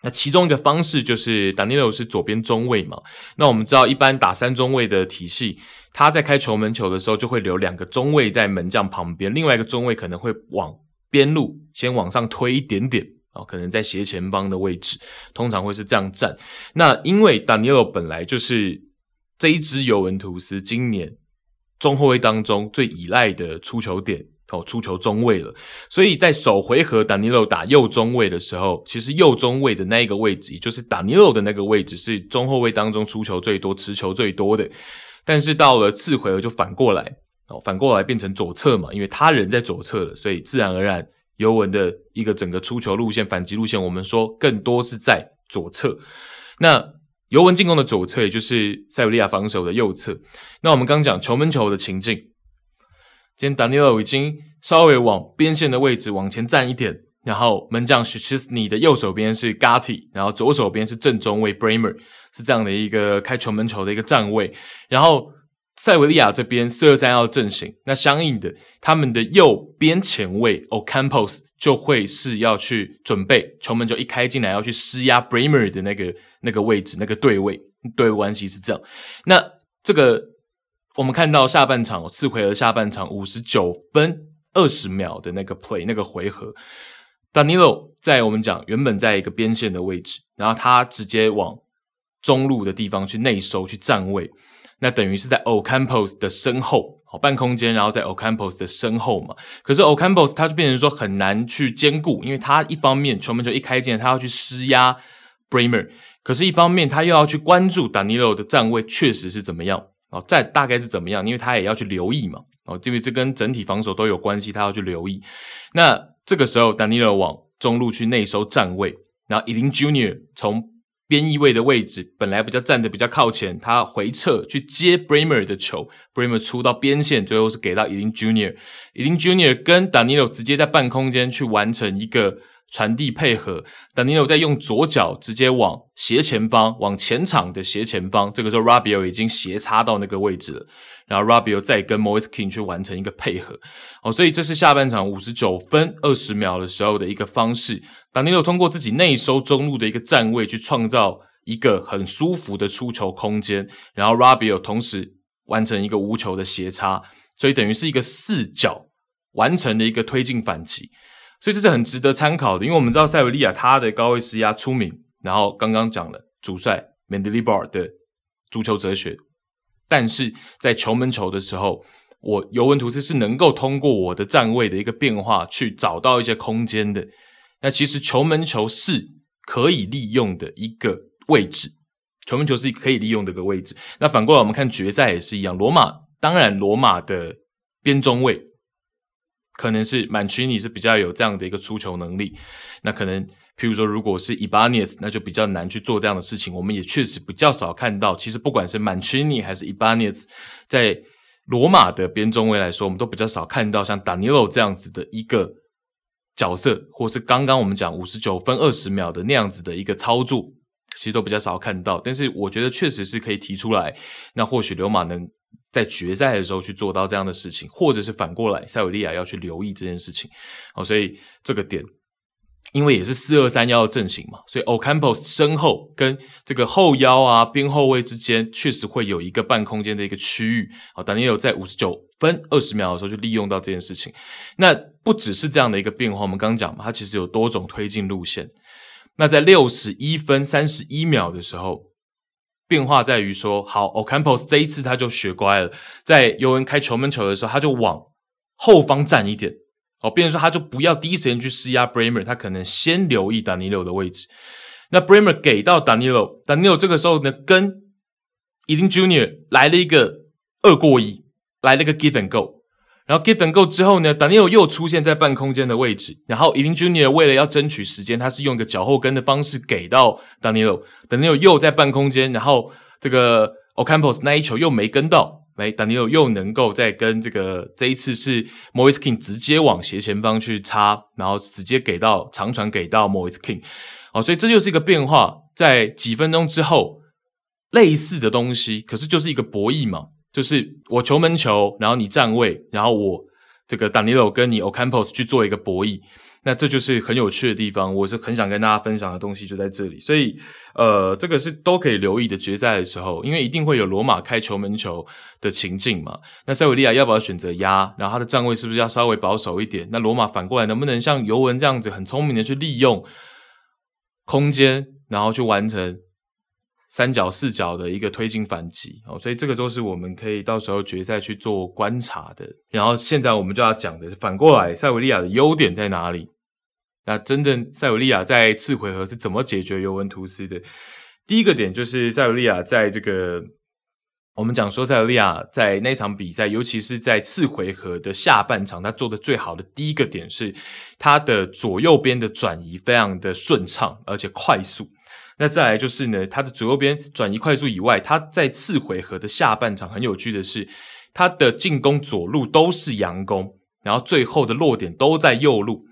那其中一个方式就是 Danilo 是左边中卫嘛，那我们知道一般打三中卫的体系，他在开球门球的时候就会留两个中卫在门将旁边，另外一个中卫可能会往边路先往上推一点点啊，可能在斜前方的位置，通常会是这样站。那因为 Danilo 本来就是这一支尤文图斯今年中后卫当中最依赖的出球点。哦，出球中卫了，所以在首回合 Danilo 打右中卫的时候，其实右中卫的那一个位置，也就是 Danilo 的那个位置，是中后卫当中出球最多、持球最多的。但是到了次回合就反过来，哦，反过来变成左侧嘛，因为他人在左侧了，所以自然而然尤文的一个整个出球路线、反击路线，我们说更多是在左侧。那尤文进攻的左侧，也就是塞维利亚防守的右侧。那我们刚讲球门球的情境，今天 Danilo 已经稍微往边线的位置往前站一点，然后门将 Szczesny 的右手边是 Gatti，然后左手边是正中卫 Bremer，是这样的一个开球门球的一个站位，然后。塞维利亚这边四二三幺阵型，那相应的，他们的右边前卫 Ocampos 就会是要去准备球门球一开进来要去施压 Bremer 的那个那个位置，那个对位对位关系是这样。那这个我们看到下半场次回合下半场五十九分二十秒的那个 play 那个回合，Danilo 在我们讲原本在一个边线的位置，然后他直接往中路的地方去内收去站位。那等于是在 Ocampos 的身后，好半空间，然后在 Ocampos 的身后嘛。可是 Ocampos 他就变成说很难去兼顾，因为他一方面球门球一开进，他要去施压 Bremer，可是一方面他又要去关注 Danilo 的站位确实是怎么样哦，在大概是怎么样，因为他也要去留意嘛哦，因为这跟整体防守都有关系，他要去留意。那这个时候 Danilo 往中路去内收站位，然后 Elin Junior 从边翼位的位置本来比较站的比较靠前，他回撤去接 Bremer 的球，Bremer 出到边线，最后是给到 Elin Junior，Elin Junior 跟 Danilo 直接在半空间去完成一个传递配合，Danilo 再用左脚直接往斜前方，往前场的斜前方，这个时候 r a b i o 已经斜插到那个位置了。然后 r a b i o 再跟 Moise Kean 去完成一个配合，哦，所以这是下半场五十九分二十秒的时候的一个方式。Danilo 通过自己内收中路的一个站位，去创造一个很舒服的出球空间。然后 r a b i o 同时完成一个无球的斜插，所以等于是一个四脚完成的一个推进反击。所以这是很值得参考的，因为我们知道塞维利亚他的高位施压出名，然后刚刚讲了主帅 Mendilibar 的足球哲学。但是在球门球的时候，我尤文图斯是能够通过我的站位的一个变化去找到一些空间的。那其实球门球是可以利用的一个位置，球门球是可以利用的一个位置。那反过来我们看决赛也是一样，罗马当然罗马的边中卫可能是曼奇尼是比较有这样的一个出球能力，那可能。譬如说，如果是伊巴涅斯，那就比较难去做这样的事情。我们也确实比较少看到。其实不管是曼奇尼还是伊巴涅斯，在罗马的边中卫来说，我们都比较少看到像达尼洛这样子的一个角色，或是刚刚我们讲五十九分二十秒的那样子的一个操作，其实都比较少看到。但是我觉得确实是可以提出来。那或许罗马能在决赛的时候去做到这样的事情，或者是反过来，塞维利亚要去留意这件事情。好，所以这个点。因为也是四二三幺的阵型嘛，所以 Ocampos 身后跟这个后腰啊边后卫之间确实会有一个半空间的一个区域。好，但也有在五十九分二十秒的时候就利用到这件事情。那不只是这样的一个变化，我们刚刚讲嘛，它其实有多种推进路线。那在六十一分三十一秒的时候，变化在于说，好，Ocampos 这一次他就学乖了，在尤文开球门球的时候，他就往后方站一点。哦，变成说他就不要第一时间去施压 Bremer，他可能先留意 Danilo 的位置。那 Bremer 给到 Danilo，Danilo 这个时候呢，跟 Eling Junior 来了一个二过一，来了一个 Give and Go。然后 Give and Go 之后呢，Daniel 又出现在半空间的位置。然后 Elin Junior 为了要争取时间，他是用一个脚后跟的方式给到 Daniel。Daniel 又在半空间，然后这个 Ocampos 那一球又没跟到。哎，Daniel 又能够再跟这个这一次是 Moise King 直接往斜前方去插，然后直接给到长传给到 Moise King 哦，所以这就是一个变化，在几分钟之后类似的东西，可是就是一个博弈嘛，就是我球门球，然后你站位，然后我这个 Danilo 跟你 Ocampos 去做一个博弈。那这就是很有趣的地方，我是很想跟大家分享的东西就在这里，所以呃，这个是都可以留意的决赛的时候，因为一定会有罗马开球门球的情境嘛。那塞维利亚要不要选择压？然后他的站位是不是要稍微保守一点？那罗马反过来能不能像尤文这样子很聪明的去利用空间，然后去完成三角四角的一个推进反击？哦，所以这个都是我们可以到时候决赛去做观察的。然后现在我们就要讲的是反过来，塞维利亚的优点在哪里？那真正塞维利亚在次回合是怎么解决尤文图斯的？第一个点就是塞维利亚在这个我们讲说塞维利亚在那场比赛，尤其是在次回合的下半场，他做的最好的第一个点是他的左右边的转移非常的顺畅而且快速。那再来就是呢，他的左右边转移快速以外，他在次回合的下半场很有趣的是，他的进攻左路都是佯攻，然后最后的落点都在右路，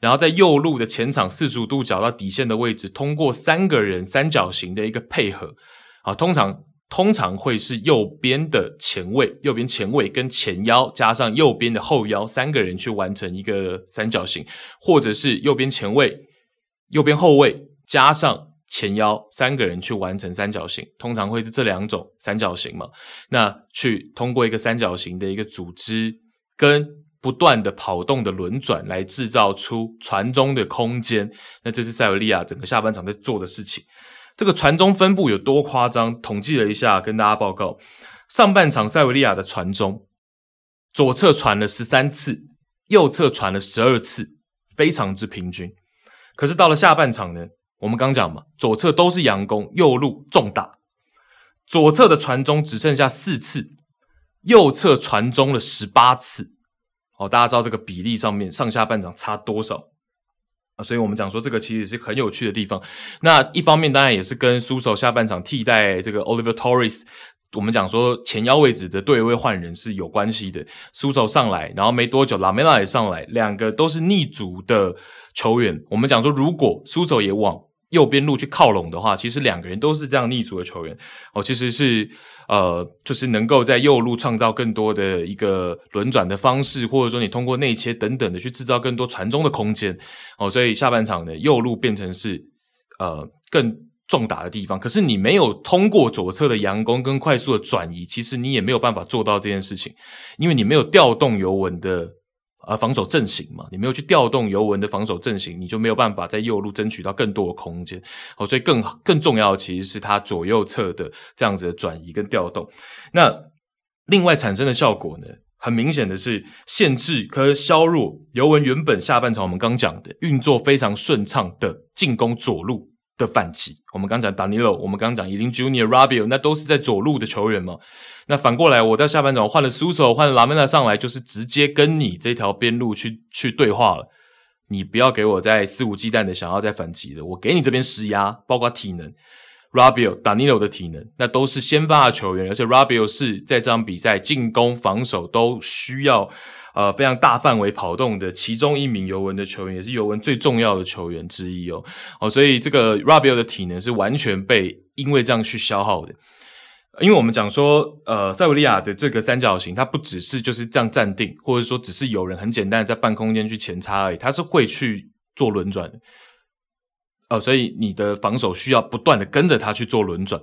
然后在右路的前场四十五度角到底线的位置，通过三个人三角形的一个配合，啊，通常通常会是右边的前卫，右边前卫跟前腰加上右边的后腰三个人去完成一个三角形，或者是右边前卫、右边后卫加上。前腰三个人去完成三角形，通常会是这两种三角形嘛？那去通过一个三角形的一个组织，跟不断的跑动的轮转，来制造出传中的空间。那这是塞维利亚整个下半场在做的事情。这个传中分布有多夸张？统计了一下，跟大家报告：上半场塞维利亚的传中，左侧传了十三次，右侧传了十二次，非常之平均。可是到了下半场呢？我们刚讲嘛，左侧都是佯攻，右路重打。左侧的传中只剩下四次，右侧传中了十八次。哦，大家知道这个比例上面上下半场差多少啊？所以我们讲说这个其实是很有趣的地方。那一方面当然也是跟苏手下半场替代这个 Oliver Torres，我们讲说前腰位置的对位换人是有关系的。苏手上来，然后没多久拉梅拉也上来，两个都是逆足的球员。我们讲说如果苏手也往右边路去靠拢的话，其实两个人都是这样逆足的球员哦，其实是呃，就是能够在右路创造更多的一个轮转的方式，或者说你通过内切等等的去制造更多传中的空间哦，所以下半场呢，右路变成是呃更重打的地方，可是你没有通过左侧的佯攻跟快速的转移，其实你也没有办法做到这件事情，因为你没有调动尤文的。呃，防守阵型嘛，你没有去调动尤文的防守阵型，你就没有办法在右路争取到更多的空间。哦，所以更更重要的其实是他左右侧的这样子的转移跟调动。那另外产生的效果呢，很明显的是限制和削弱尤文原本下半场我们刚讲的运作非常顺畅的进攻左路的反击，我们刚讲 Danilo，我们刚讲 Iling Junior、Rabio，那都是在左路的球员嘛。那反过来，我在下半场换了苏索，换了拉梅拉上来，就是直接跟你这条边路去去对话了。你不要给我再肆无忌惮的想要再反击了，我给你这边施压，包括体能 Rabio、Danilo 的体能，那都是先发的球员，而且 Rabio 是在这场比赛进攻、防守都需要。呃，非常大范围跑动的其中一名尤文的球员，也是尤文最重要的球员之一哦。哦，所以这个 r a b i o 的体能是完全被因为这样去消耗的。因为我们讲说，呃，塞维利亚的这个三角形，它不只是就是这样站定，或者说只是有人很简单的在半空间去前插而已，它是会去做轮转的。呃，所以你的防守需要不断的跟着他去做轮转。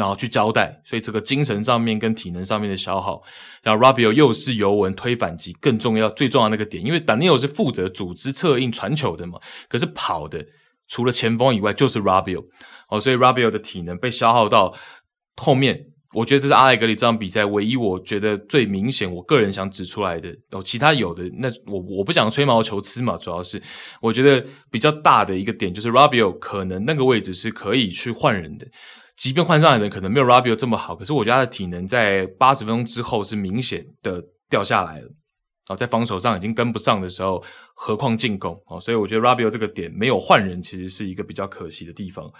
然后去交代，所以这个精神上面跟体能上面的消耗，然后 Rabio 又是尤文推反击更重要、最重要那个点，因为 Daniel 是负责组织、策应、传球的嘛，可是跑的除了前锋以外就是 Rabio 哦，所以 Rabio 的体能被消耗到后面，我觉得这是阿莱格里这场比赛唯一我觉得最明显，我个人想指出来的哦，其他有的那我我不想吹毛求疵嘛，主要是我觉得比较大的一个点就是 Rabio 可能那个位置是可以去换人的。即便换上来的人可能没有 Rabio 这么好，可是我觉得他的体能在八十分钟之后是明显的掉下来了。哦，在防守上已经跟不上的时候，何况进攻？哦，所以我觉得 Rabio 这个点没有换人，其实是一个比较可惜的地方，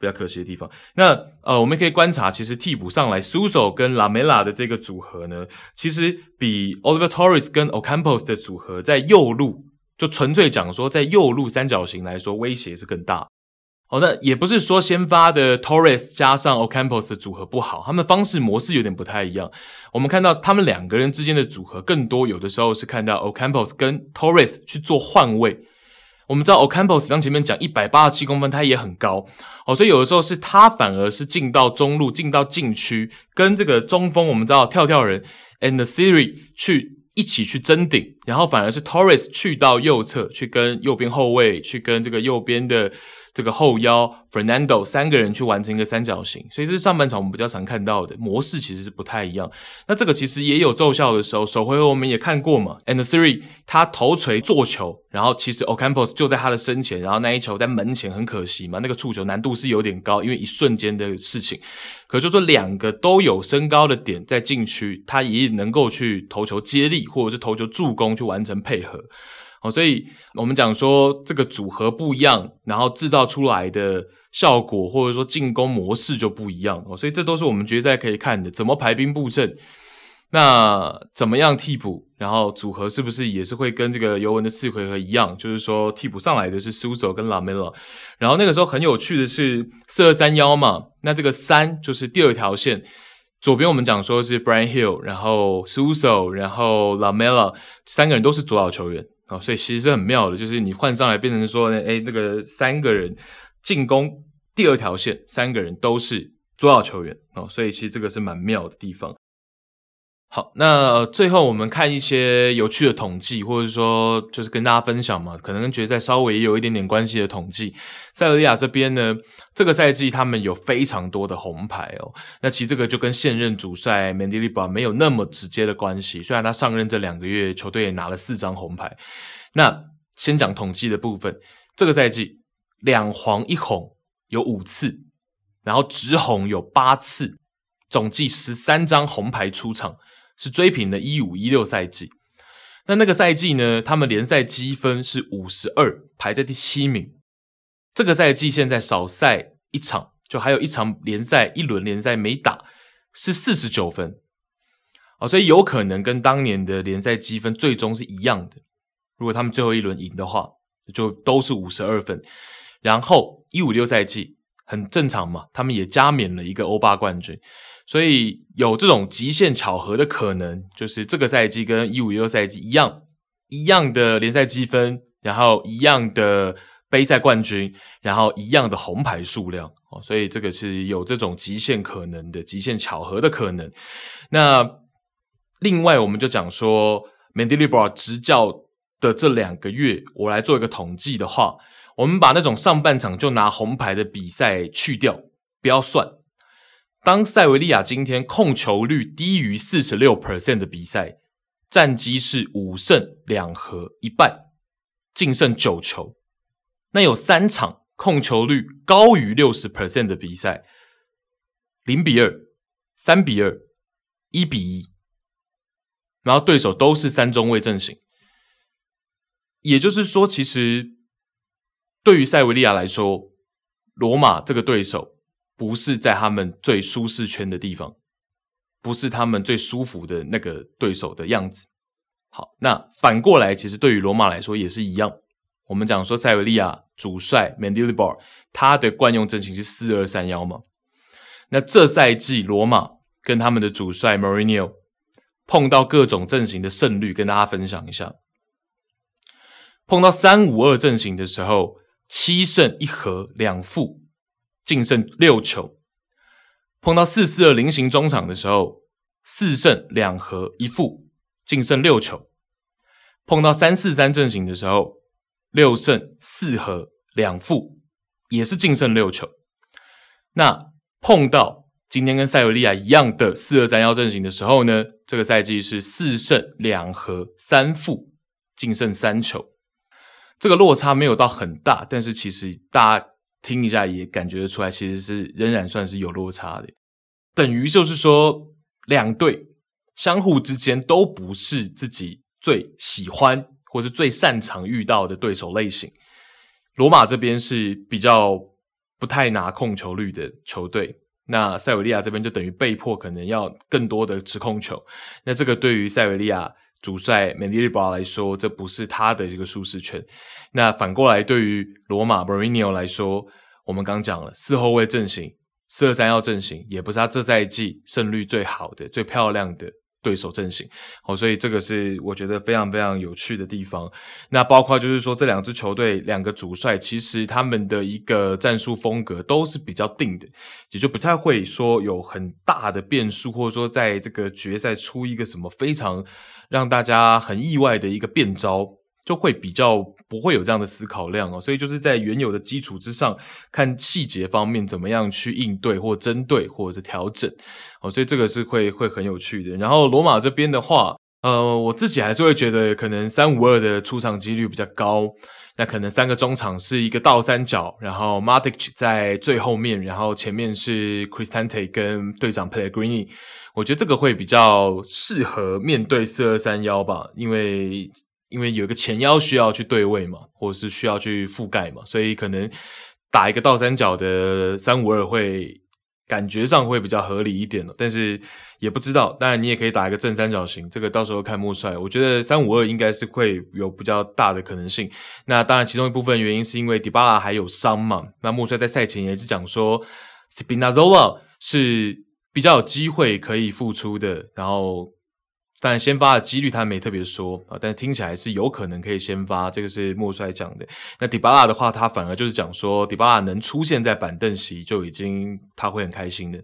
比较可惜的地方。那呃，我们可以观察，其实替补上来，Suso 跟 Lamela 的这个组合呢，其实比 Oliver Torres 跟 Ocampos 的组合在右路，就纯粹讲说在右路三角形来说，威胁是更大。好的，也不是说先发的 Torres 加上 Ocampos 的组合不好，他们方式模式有点不太一样。我们看到他们两个人之间的组合，更多有的时候是看到 Ocampos 跟 Torres 去做换位。我们知道 Ocampos 刚前面讲一百八十七公分，他也很高哦，所以有的时候是他反而是进到中路，进到禁区，跟这个中锋我们知道跳跳人 En-Nesyri 去一起去争顶，然后反而是 Torres 去到右侧去跟右边后卫去跟这个右边的。这个后腰 Fernando 三个人去完成一个三角形，所以这是上半场我们比较常看到的模式，其实是不太一样。那这个其实也有奏效的时候，首回合我们也看过嘛。En-Nesyri 他头锤做球，然后其实 Ocampos 就在他的身前，然后那一球在门前很可惜嘛，那个触球难度是有点高，因为一瞬间的事情。可就说两个都有身高的点在禁区，他也能够去投球接力或者是投球助攻去完成配合。哦，所以我们讲说这个组合不一样，然后制造出来的效果或者说进攻模式就不一样哦，所以这都是我们决赛可以看的，怎么排兵布阵。那怎么样替补？然后组合是不是也是会跟这个尤文的次回合一样？就是说替补上来的是苏索跟拉梅拉。然后那个时候很有趣的是四二三幺嘛，那这个三就是第二条线，左边我们讲说是 Brian Hill，然后苏索，然后拉梅拉，三个人都是左脚球员哦，所以其实是很妙的，就是你换上来变成说，哎，那个三个人进攻第二条线，三个人都是主要球员哦，所以其实这个是蛮妙的地方。好，那最后我们看一些有趣的统计，或者说就是跟大家分享嘛，可能跟决赛稍微有一点点关系的统计。塞维利亚这边呢，这个赛季他们有非常多的红牌哦。那其实这个就跟现任主帅门迪利巴没有那么直接的关系。虽然他上任这两个月，球队也拿了四张红牌。那先讲统计的部分，这个赛季两黄一红有五次，然后直红有八次，总计十三张红牌出场。是追平了一五一六赛季，那那个赛季呢？他们联赛积分是五十二，排在第七名。这个赛季现在少赛一场，就还有一场联赛，一轮联赛没打，是四十九分。哦，所以有可能跟当年的联赛积分最终是一样的。如果他们最后一轮赢的话，就都是五十二分。然后一五六赛季很正常嘛，他们也加冕了一个欧霸冠军。所以有这种极限巧合的可能，就是这个赛季跟一五一六赛季一样，一样的联赛积分，然后一样的杯赛冠军，然后一样的红牌数量哦，所以这个是有这种极限可能的极限巧合的可能。那另外，我们就讲说，Mendilibar 执教的这两个月，我来做一个统计的话，我们把那种上半场就拿红牌的比赛去掉，不要算。当塞维利亚今天控球率低于四十六 percent 的比赛，战绩是五胜两和一败，净胜九球。那有三场控球率高于六十 percent 的比赛，零比二、三比二、一比一，然后对手都是三中卫阵型。也就是说，其实对于塞维利亚来说，罗马这个对手。不是在他们最舒适圈的地方，不是他们最舒服的那个对手的样子。好，那反过来，其实对于罗马来说也是一样。我们讲说塞维利亚主帅 Mendilibar 他的惯用阵型是四二三幺嘛。那这赛季罗马跟他们的主帅 Mourinho 碰到各种阵型的胜率，跟大家分享一下。碰到三五二阵型的时候，七胜一和两负。净胜六球，碰到四四二菱形中场的时候，四胜两和一负，净胜六球；碰到三四三阵型的时候，六胜四和两负，也是净胜六球。那碰到今天跟塞维利亚一样的四二三幺阵型的时候呢，这个赛季是四胜两和三负，净胜三球。这个落差没有到很大，但是其实大家。听一下也感觉得出来，其实是仍然算是有落差的。等于就是说，两队相互之间都不是自己最喜欢或是最擅长遇到的对手类型。罗马这边是比较不太拿控球率的球队，那塞维利亚这边就等于被迫可能要更多的持控球。那这个对于塞维利亚主帅门迪利巴来说，这不是他的一个舒适圈。那反过来，对于罗马 Berrino 来说，我们刚讲了四后卫阵型，四二三幺阵型，也不是他这赛季胜率最好的、最漂亮的对手阵型。好，所以这个是我觉得非常非常有趣的地方。那包括就是说，这两支球队两个主帅，其实他们的一个战术风格都是比较定的，也就不太会说有很大的变数，或者说在这个决赛出一个什么非常让大家很意外的一个变招。就会比较不会有这样的思考量哦，所以就是在原有的基础之上，看细节方面怎么样去应对或针对或者是调整哦，所以这个是会会很有趣的。然后罗马这边的话，呃，我自己还是会觉得可能三五二的出场几率比较高，那可能三个中场是一个倒三角，然后 Matic 在最后面，然后前面是 Cristante 跟队长 Pellegrini，我觉得这个会比较适合面对四二三幺吧，因为。因为有一个前腰需要去对位嘛，或者是需要去覆盖嘛，所以可能打一个倒三角的三五二会感觉上会比较合理一点了，但是也不知道。当然，你也可以打一个正三角形，这个到时候看穆帅。我觉得三五二应该是会有比较大的可能性。那当然，其中一部分原因是因为迪巴拉还有伤嘛。那穆帅在赛前也是讲说，Spina Zola 是比较有机会可以复出的，然后。但先发的几率他没特别说啊，但听起来是有可能可以先发，这个是莫帅讲的。那迪巴拉的话，他反而就是讲说，迪巴拉能出现在板凳席就已经他会很开心的。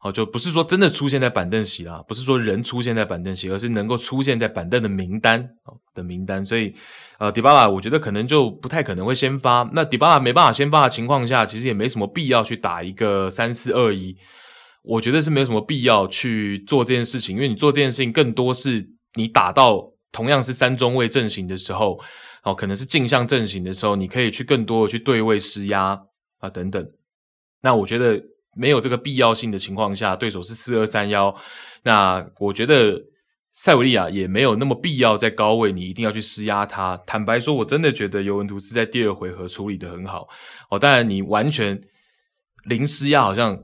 好，就不是说真的出现在板凳席啦，不是说人出现在板凳席，而是能够出现在板凳的名单的名单。所以，呃，迪巴拉我觉得可能就不太可能会先发。那迪巴拉没办法先发的情况下，其实也没什么必要去打一个三四二一。我觉得是没有什么必要去做这件事情，因为你做这件事情更多是你打到同样是三中卫阵型的时候，哦，可能是镜像阵型的时候，你可以去更多的去对位施压啊等等。那我觉得没有这个必要性的情况下，对手是四二三幺，那我觉得塞维利亚也没有那么必要在高位，你一定要去施压他。坦白说，我真的觉得尤文图斯在第二回合处理的很好。哦，当然你完全零施压好像。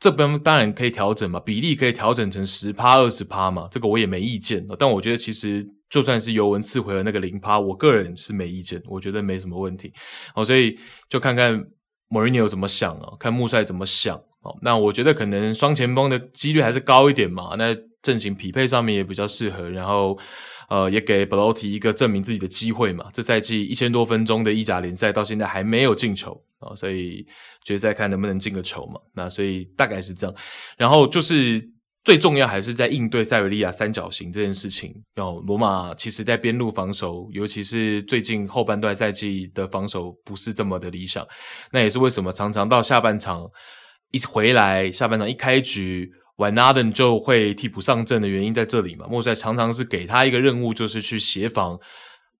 这边当然可以调整嘛，比例可以调整成十趴二十趴嘛，这个我也没意见。但我觉得其实就算是尤文次回了那个零趴，我个人是没意见，我觉得没什么问题。哦，所以就看看莫里尼奥怎么想啊，看穆帅怎么想。哦，那我觉得可能双前锋的几率还是高一点嘛，那阵型匹配上面也比较适合，然后。呃，也给布洛提一个证明自己的机会嘛。这赛季一千多分钟的意甲联赛到现在还没有进球啊，所以决赛看能不能进个球嘛。那所以大概是这样。然后就是最重要还是在应对塞维利亚三角形这件事情。哦，罗马其实在边路防守，尤其是最近后半段赛季的防守不是这么的理想。那也是为什么常常到下半场一回来，下半场一开局。瓦纳登就会替补上阵的原因在这里嘛？莫塞常常是给他一个任务，就是去协防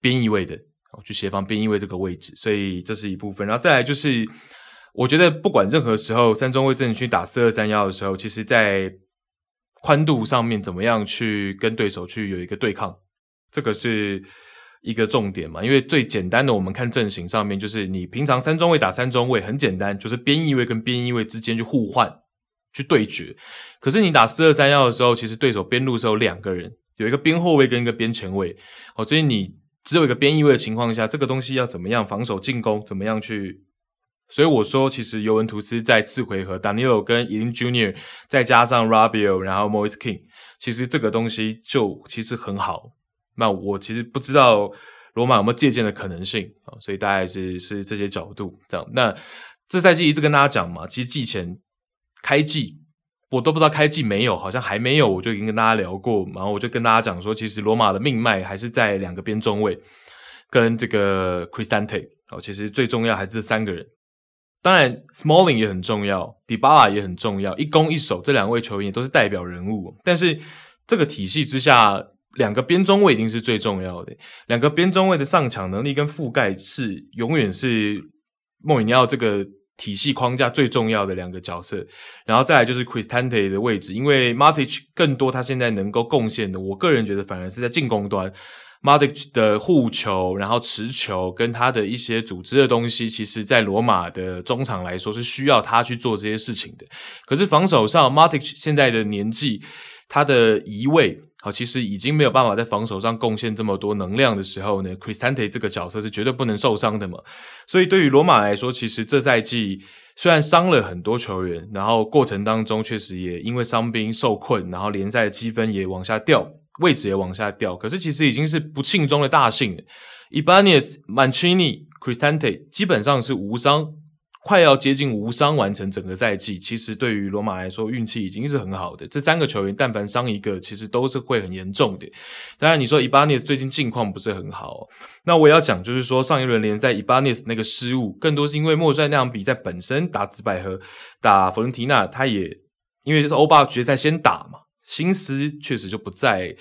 边翼位的，哦，去协防边翼位这个位置，所以这是一部分。然后再来就是，我觉得不管任何时候，三中卫阵区打四二三幺的时候，其实在宽度上面怎么样去跟对手去有一个对抗，这个是一个重点嘛？因为最简单的，我们看阵型上面，就是你平常三中卫打三中卫很简单，就是边翼位跟边翼位之间去互换。去对决，可是你打四二三幺的时候，其实对手边路是有两个人，有一个边后卫跟一个边前卫，哦，所以你只有一个边翼位的情况下，这个东西要怎么样防守进攻，怎么样去？所以我说，其实尤文图斯在次回合，Danilo 跟 Iling Junior 再加上 r a b i o 然后 Moise King，其实这个东西就其实很好。那我其实不知道罗马有没有借鉴的可能性啊，所以大概是是这些角度这样。那这赛季一直跟大家讲嘛，其实季前。开季我都不知道开季没有，好像还没有，我就已经跟大家聊过，然后我就跟大家讲说，其实罗马的命脉还是在两个边中卫跟这个 Christante 哦，其实最重要还是这三个人。当然，Smalling 也很重要，Dybala 也很重要，一攻一守这两位球员也都是代表人物。但是这个体系之下，两个边中卫一定是最重要的，两个边中卫的上抢能力跟覆盖是永远是莫里尼奥这个。体系框架最重要的两个角色，然后再来就是 Cristante 的位置，因为 Matic 更多他现在能够贡献的，我个人觉得反而是在进攻端，Matic 的护球，然后持球跟他的一些组织的东西，其实在罗马的中场来说是需要他去做这些事情的。可是防守上，Matic 现在的年纪，他的移位。好，其实已经没有办法在防守上贡献这么多能量的时候呢，Cristante 这个角色是绝对不能受伤的嘛。所以对于罗马来说，其实这赛季虽然伤了很多球员，然后过程当中确实也因为伤兵受困，然后联赛的积分也往下掉，位置也往下掉。可是其实已经是不幸中的大幸了。Ibanez、Mancini、Cristante 基本上是无伤。快要接近无伤完成整个赛季，其实对于罗马来说，运气已经是很好的。这三个球员但凡伤一个，其实都是会很严重的。当然，你说伊巴涅斯最近近况不是很好，那我也要讲，就是说上一轮联赛伊巴涅斯那个失误，更多是因为莫帅那场比赛本身打紫百合、打佛伦提纳，他也因为就是欧霸决赛先打嘛，心思确实就不在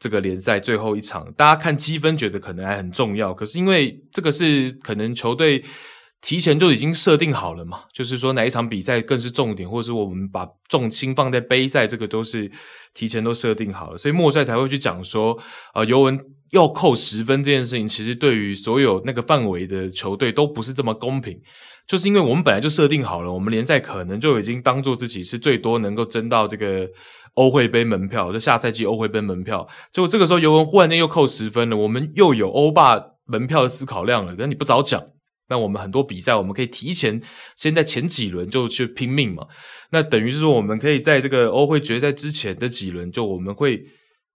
这个联赛最后一场。大家看积分觉得可能还很重要，可是因为这个是可能球队。提前就已经设定好了嘛，就是说哪一场比赛更是重点，或者是我们把重心放在杯赛，这个都是提前都设定好了，所以莫赛才会去讲说，呃，尤文要扣十分这件事情，其实对于所有那个范围的球队都不是这么公平，就是因为我们本来就设定好了，我们联赛可能就已经当做自己是最多能够争到这个欧会杯门票，就下赛季欧会杯门票，结果这个时候尤文忽然间又扣十分了，我们又有欧霸门票的思考量了，但你不早讲。那我们很多比赛，我们可以提前先在前几轮就去拼命嘛。那等于是说，我们可以在这个欧会决赛之前的几轮，就我们会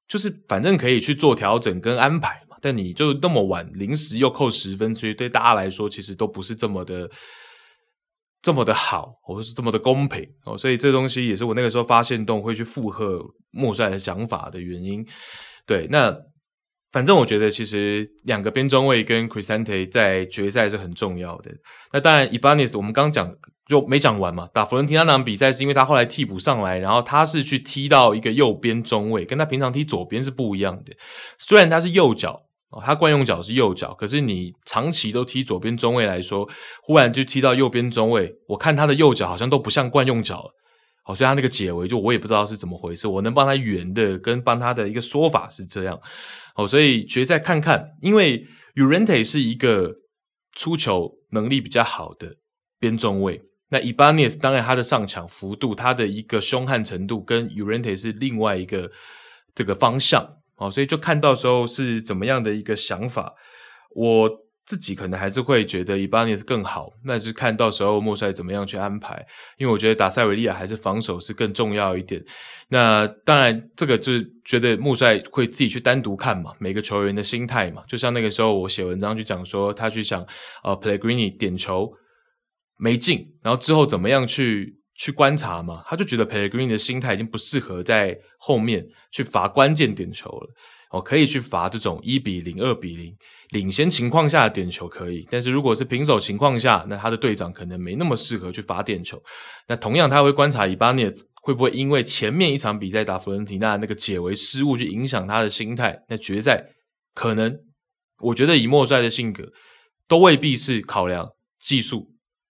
就是反正可以去做调整跟安排嘛。但你就那么晚临时又扣十分，所以对大家来说，其实都不是这么的这么的好，或者是这么的公平哦。所以这东西也是我那个时候发现动会去附和莫帅的想法的原因。对，那。反正我觉得，其实两个边中卫跟 Chrisante 在决赛是很重要的。那当然，Ibanez 我们刚讲就没讲完嘛。打佛伦提那场比赛是因为他后来替补上来，然后他是去踢到一个右边中卫，跟他平常踢左边是不一样的。虽然他是右脚哦，他惯用脚是右脚，可是你长期都踢左边中卫来说，忽然就踢到右边中卫，我看他的右脚好像都不像惯用脚了。好，所以他那个解围就我也不知道是怎么回事，我能帮他圆的跟帮他的一个说法是这样。哦，所以决赛看看，因为 Urente 是一个出球能力比较好的边中卫，那 Ibanez 当然他的上抢幅度，他的一个凶悍程度跟 Urente 是另外一个这个方向。哦，所以就看到时候是怎么样的一个想法，我。自己可能还是会觉得伊巴涅斯更好，那是看到时候莫帅怎么样去安排。因为我觉得打塞维利亚还是防守是更重要一点。那当然，这个就是觉得莫帅会自己去单独看嘛，每个球员的心态嘛。就像那个时候我写文章去讲说，他去想呃，Pellegrini 点球没进，然后之后怎么样去去观察嘛，他就觉得 Pellegrini 的心态已经不适合在后面去罚关键点球了。哦，可以去罚这种一比零、二比零领先情况下的点球可以，但是如果是平手情况下，那他的队长可能没那么适合去罚点球。那同样他会观察伊巴涅会不会因为前面一场比赛打佛伦提纳那个解围失误去影响他的心态。那决赛可能，我觉得以莫帅的性格，都未必是考量技术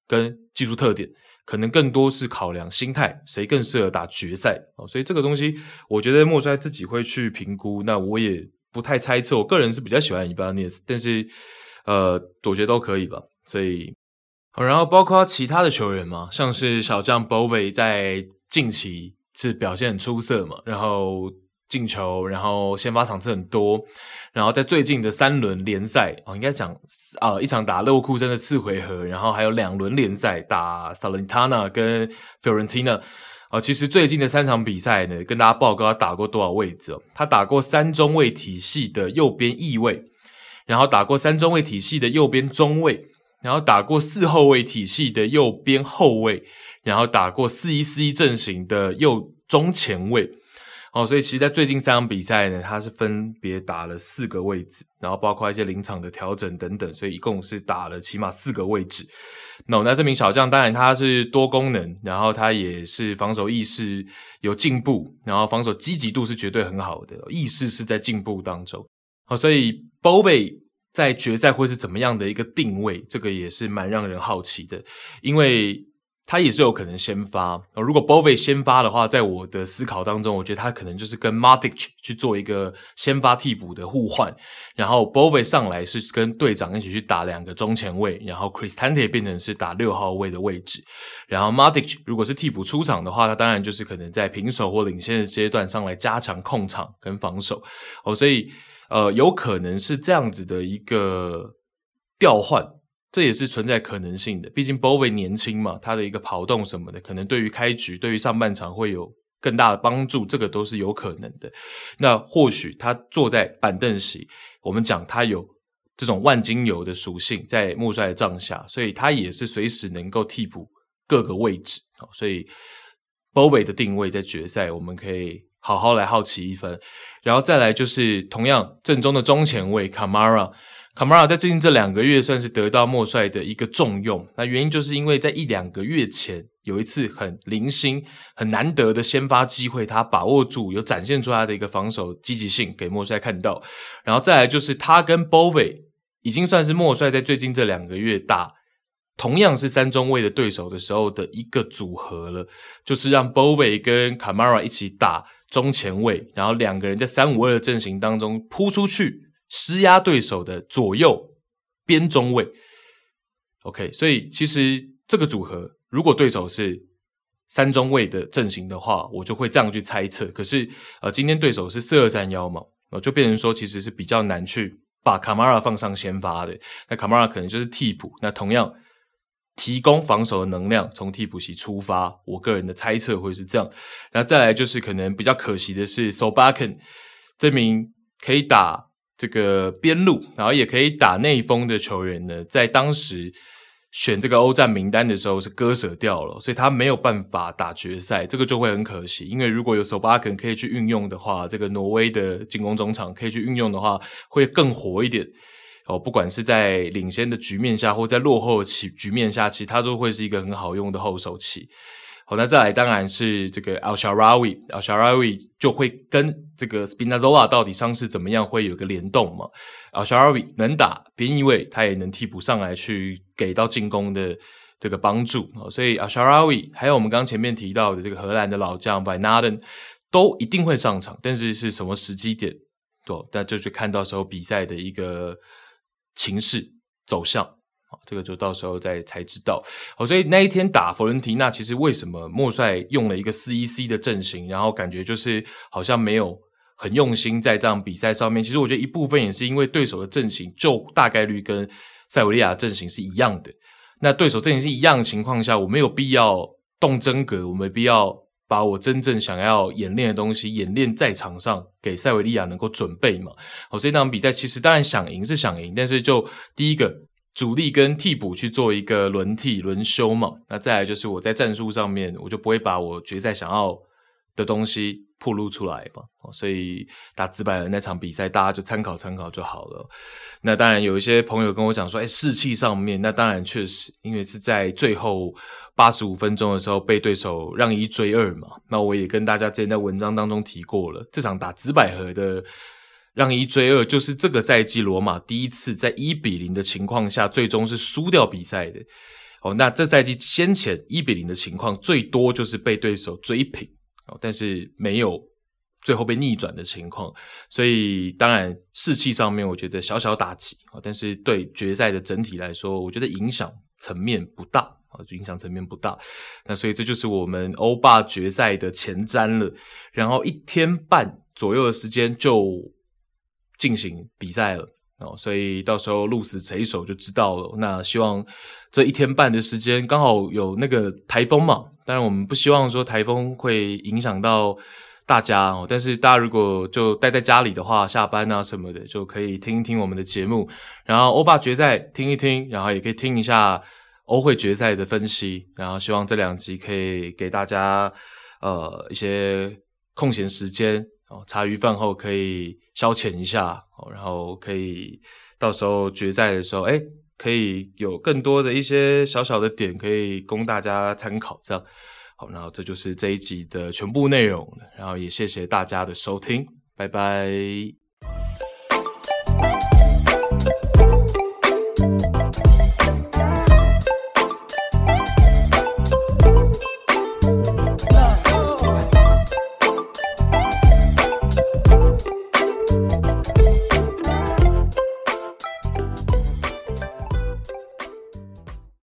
跟技术特点。可能更多是考量心态，谁更适合打决赛哦，所以这个东西，我觉得莫帅自己会去评估。那我也不太猜测，我个人是比较喜欢伊巴涅斯，但是呃，我觉得都可以吧。所以，然后包括其他的球员嘛，像是小将 Bove 在近期是表现很出色嘛，然后。进球，然后先发场次很多，然后在最近的三轮联赛哦，应该讲啊、一场打勒沃库森的次回合，然后还有两轮联赛打萨伦塔纳跟 Fiorentina 啊。其实最近的三场比赛呢，跟大家报告他打过多少位置哦？他打过三中卫体系的右边翼位，然后打过三中卫体系的右边中卫，然后打过四后卫体系的右边后卫，然后打过四一四一阵型的右中前卫。哦，所以其实，在最近三场比赛呢，他是分别打了四个位置，然后包括一些临场的调整等等，所以一共是打了起码四个位置。那那这名小将，当然他是多功能，然后他也是防守意识有进步，然后防守积极度是绝对很好的，意识是在进步当中。好，所以 Bove 在决赛会是怎么样的一个定位，这个也是蛮让人好奇的，因为。他也是有可能先发。如果 Bove 先发的话，在我的思考当中，我觉得他可能就是跟 Matic 去做一个先发替补的互换，然后 Bove 上来是跟队长一起去打两个中前卫，然后 Cristante 变成是打六号位的位置，然后 Matic 如果是替补出场的话，他当然就是可能在平手或领先的阶段上来加强控场跟防守。哦，所以呃，有可能是这样子的一个调换。这也是存在可能性的，毕竟 Bowie 年轻嘛，他的一个跑动什么的，可能对于开局、对于上半场会有更大的帮助，这个都是有可能的。那或许他坐在板凳席，我们讲他有这种万金油的属性在穆帅的帐下，所以他也是随时能够替补各个位置。所以 Bowie 的定位在决赛，我们可以好好来好奇一分。然后再来就是同样正宗的中前卫 Kamara。卡马拉在最近这两个月算是得到莫帅的一个重用，那原因就是因为在一两个月前有一次很零星、很难得的先发机会，他把握住，有展现出他的一个防守积极性给莫帅看到。然后再来就是他跟 Bove 已经算是莫帅在最近这两个月打同样是三中卫的对手的时候的一个组合了，就是让 Bove 跟卡马拉一起打中前卫，然后两个人在三五二的阵型当中扑出去施压对手的左右边中卫。OK，所以其实这个组合，如果对手是三中卫的阵型的话，我就会这样去猜测。可是呃，今天对手是四二三幺嘛，呃，就变成说其实是比较难去把卡马拉放上先发的。那卡马拉可能就是替补，那同样。提供防守的能量，从替补席出发，我个人的猜测会是这样。然后再来就是可能比较可惜的是，Sobakan 这名可以打这个边路，然后也可以打内锋的球员呢，在当时选这个欧战名单的时候是割舍掉了，所以他没有办法打决赛，这个就会很可惜。因为如果有首巴肯可以去运用的话，这个挪威的进攻中场可以去运用的话，会更活一点。哦，不管是在领先的局面下，或在落后的局局面下，其实他都会是一个很好用的后手棋。好，那再来当然是这个 El-Shaarawy，El-Shaarawy 就会跟这个 Spinazzola 到底伤势怎么样会有个联动嘛？Al Sharawi 能打边翼位，他也能替补上来去给到进攻的这个帮助。所以 Al Sharawi 还有我们刚前面提到的这个荷兰的老将 Wijnaldum 都一定会上场，但是是什么时机点？对，那就去看到时候比赛的一个。情势走向，这个就到时候再才知道。好，所以那一天打佛伦提纳，其实为什么莫帅用了一个四一 C 的阵型，然后感觉就是好像没有很用心在这场比赛上面。其实我觉得一部分也是因为对手的阵型就大概率跟塞维利亚阵型是一样的。那对手阵型是一样的情况下，我没有必要动真格，我没必要。把我真正想要演练的东西演练在场上，给塞维利亚能够准备嘛。好，所以那场比赛其实当然想赢是想赢，但是就第一个主力跟替补去做一个轮替轮休嘛。那再来就是我在战术上面，我就不会把我决赛想要的东西暴露出来嘛。所以打紫百人那场比赛，大家就参考参考就好了。那当然有一些朋友跟我讲说，哎，士气上面，那当然确实，因为是在最后。八十五分钟的时候被对手让一追二嘛，那我也跟大家之前在文章当中提过了，这场打紫百合的让一追二，就是这个赛季罗马第一次在一比零的情况下，最终是输掉比赛的。哦，那这赛季先前一比零的情况，最多就是被对手追平，哦，但是没有最后被逆转的情况，所以当然士气上面我觉得小小打击，但是对决赛的整体来说，我觉得影响层面不大。影响层面不大，那所以这就是我们欧霸决赛的前瞻了。然后一天半左右的时间就进行比赛了哦，所以到时候鹿死谁手就知道了。那希望这一天半的时间刚好有那个台风嘛，当然我们不希望说台风会影响到大家哦。但是大家如果就待在家里的话，下班啊什么的就可以听一听我们的节目，然后欧巴决赛听一听，然后也可以听一下。欧会决赛的分析，然后希望这两集可以给大家呃一些空闲时间哦，茶余饭后可以消遣一下，然后可以到时候决赛的时候，哎，可以有更多的一些小小的点可以供大家参考，这样好，然后这就是这一集的全部内容，然后也谢谢大家的收听，拜拜。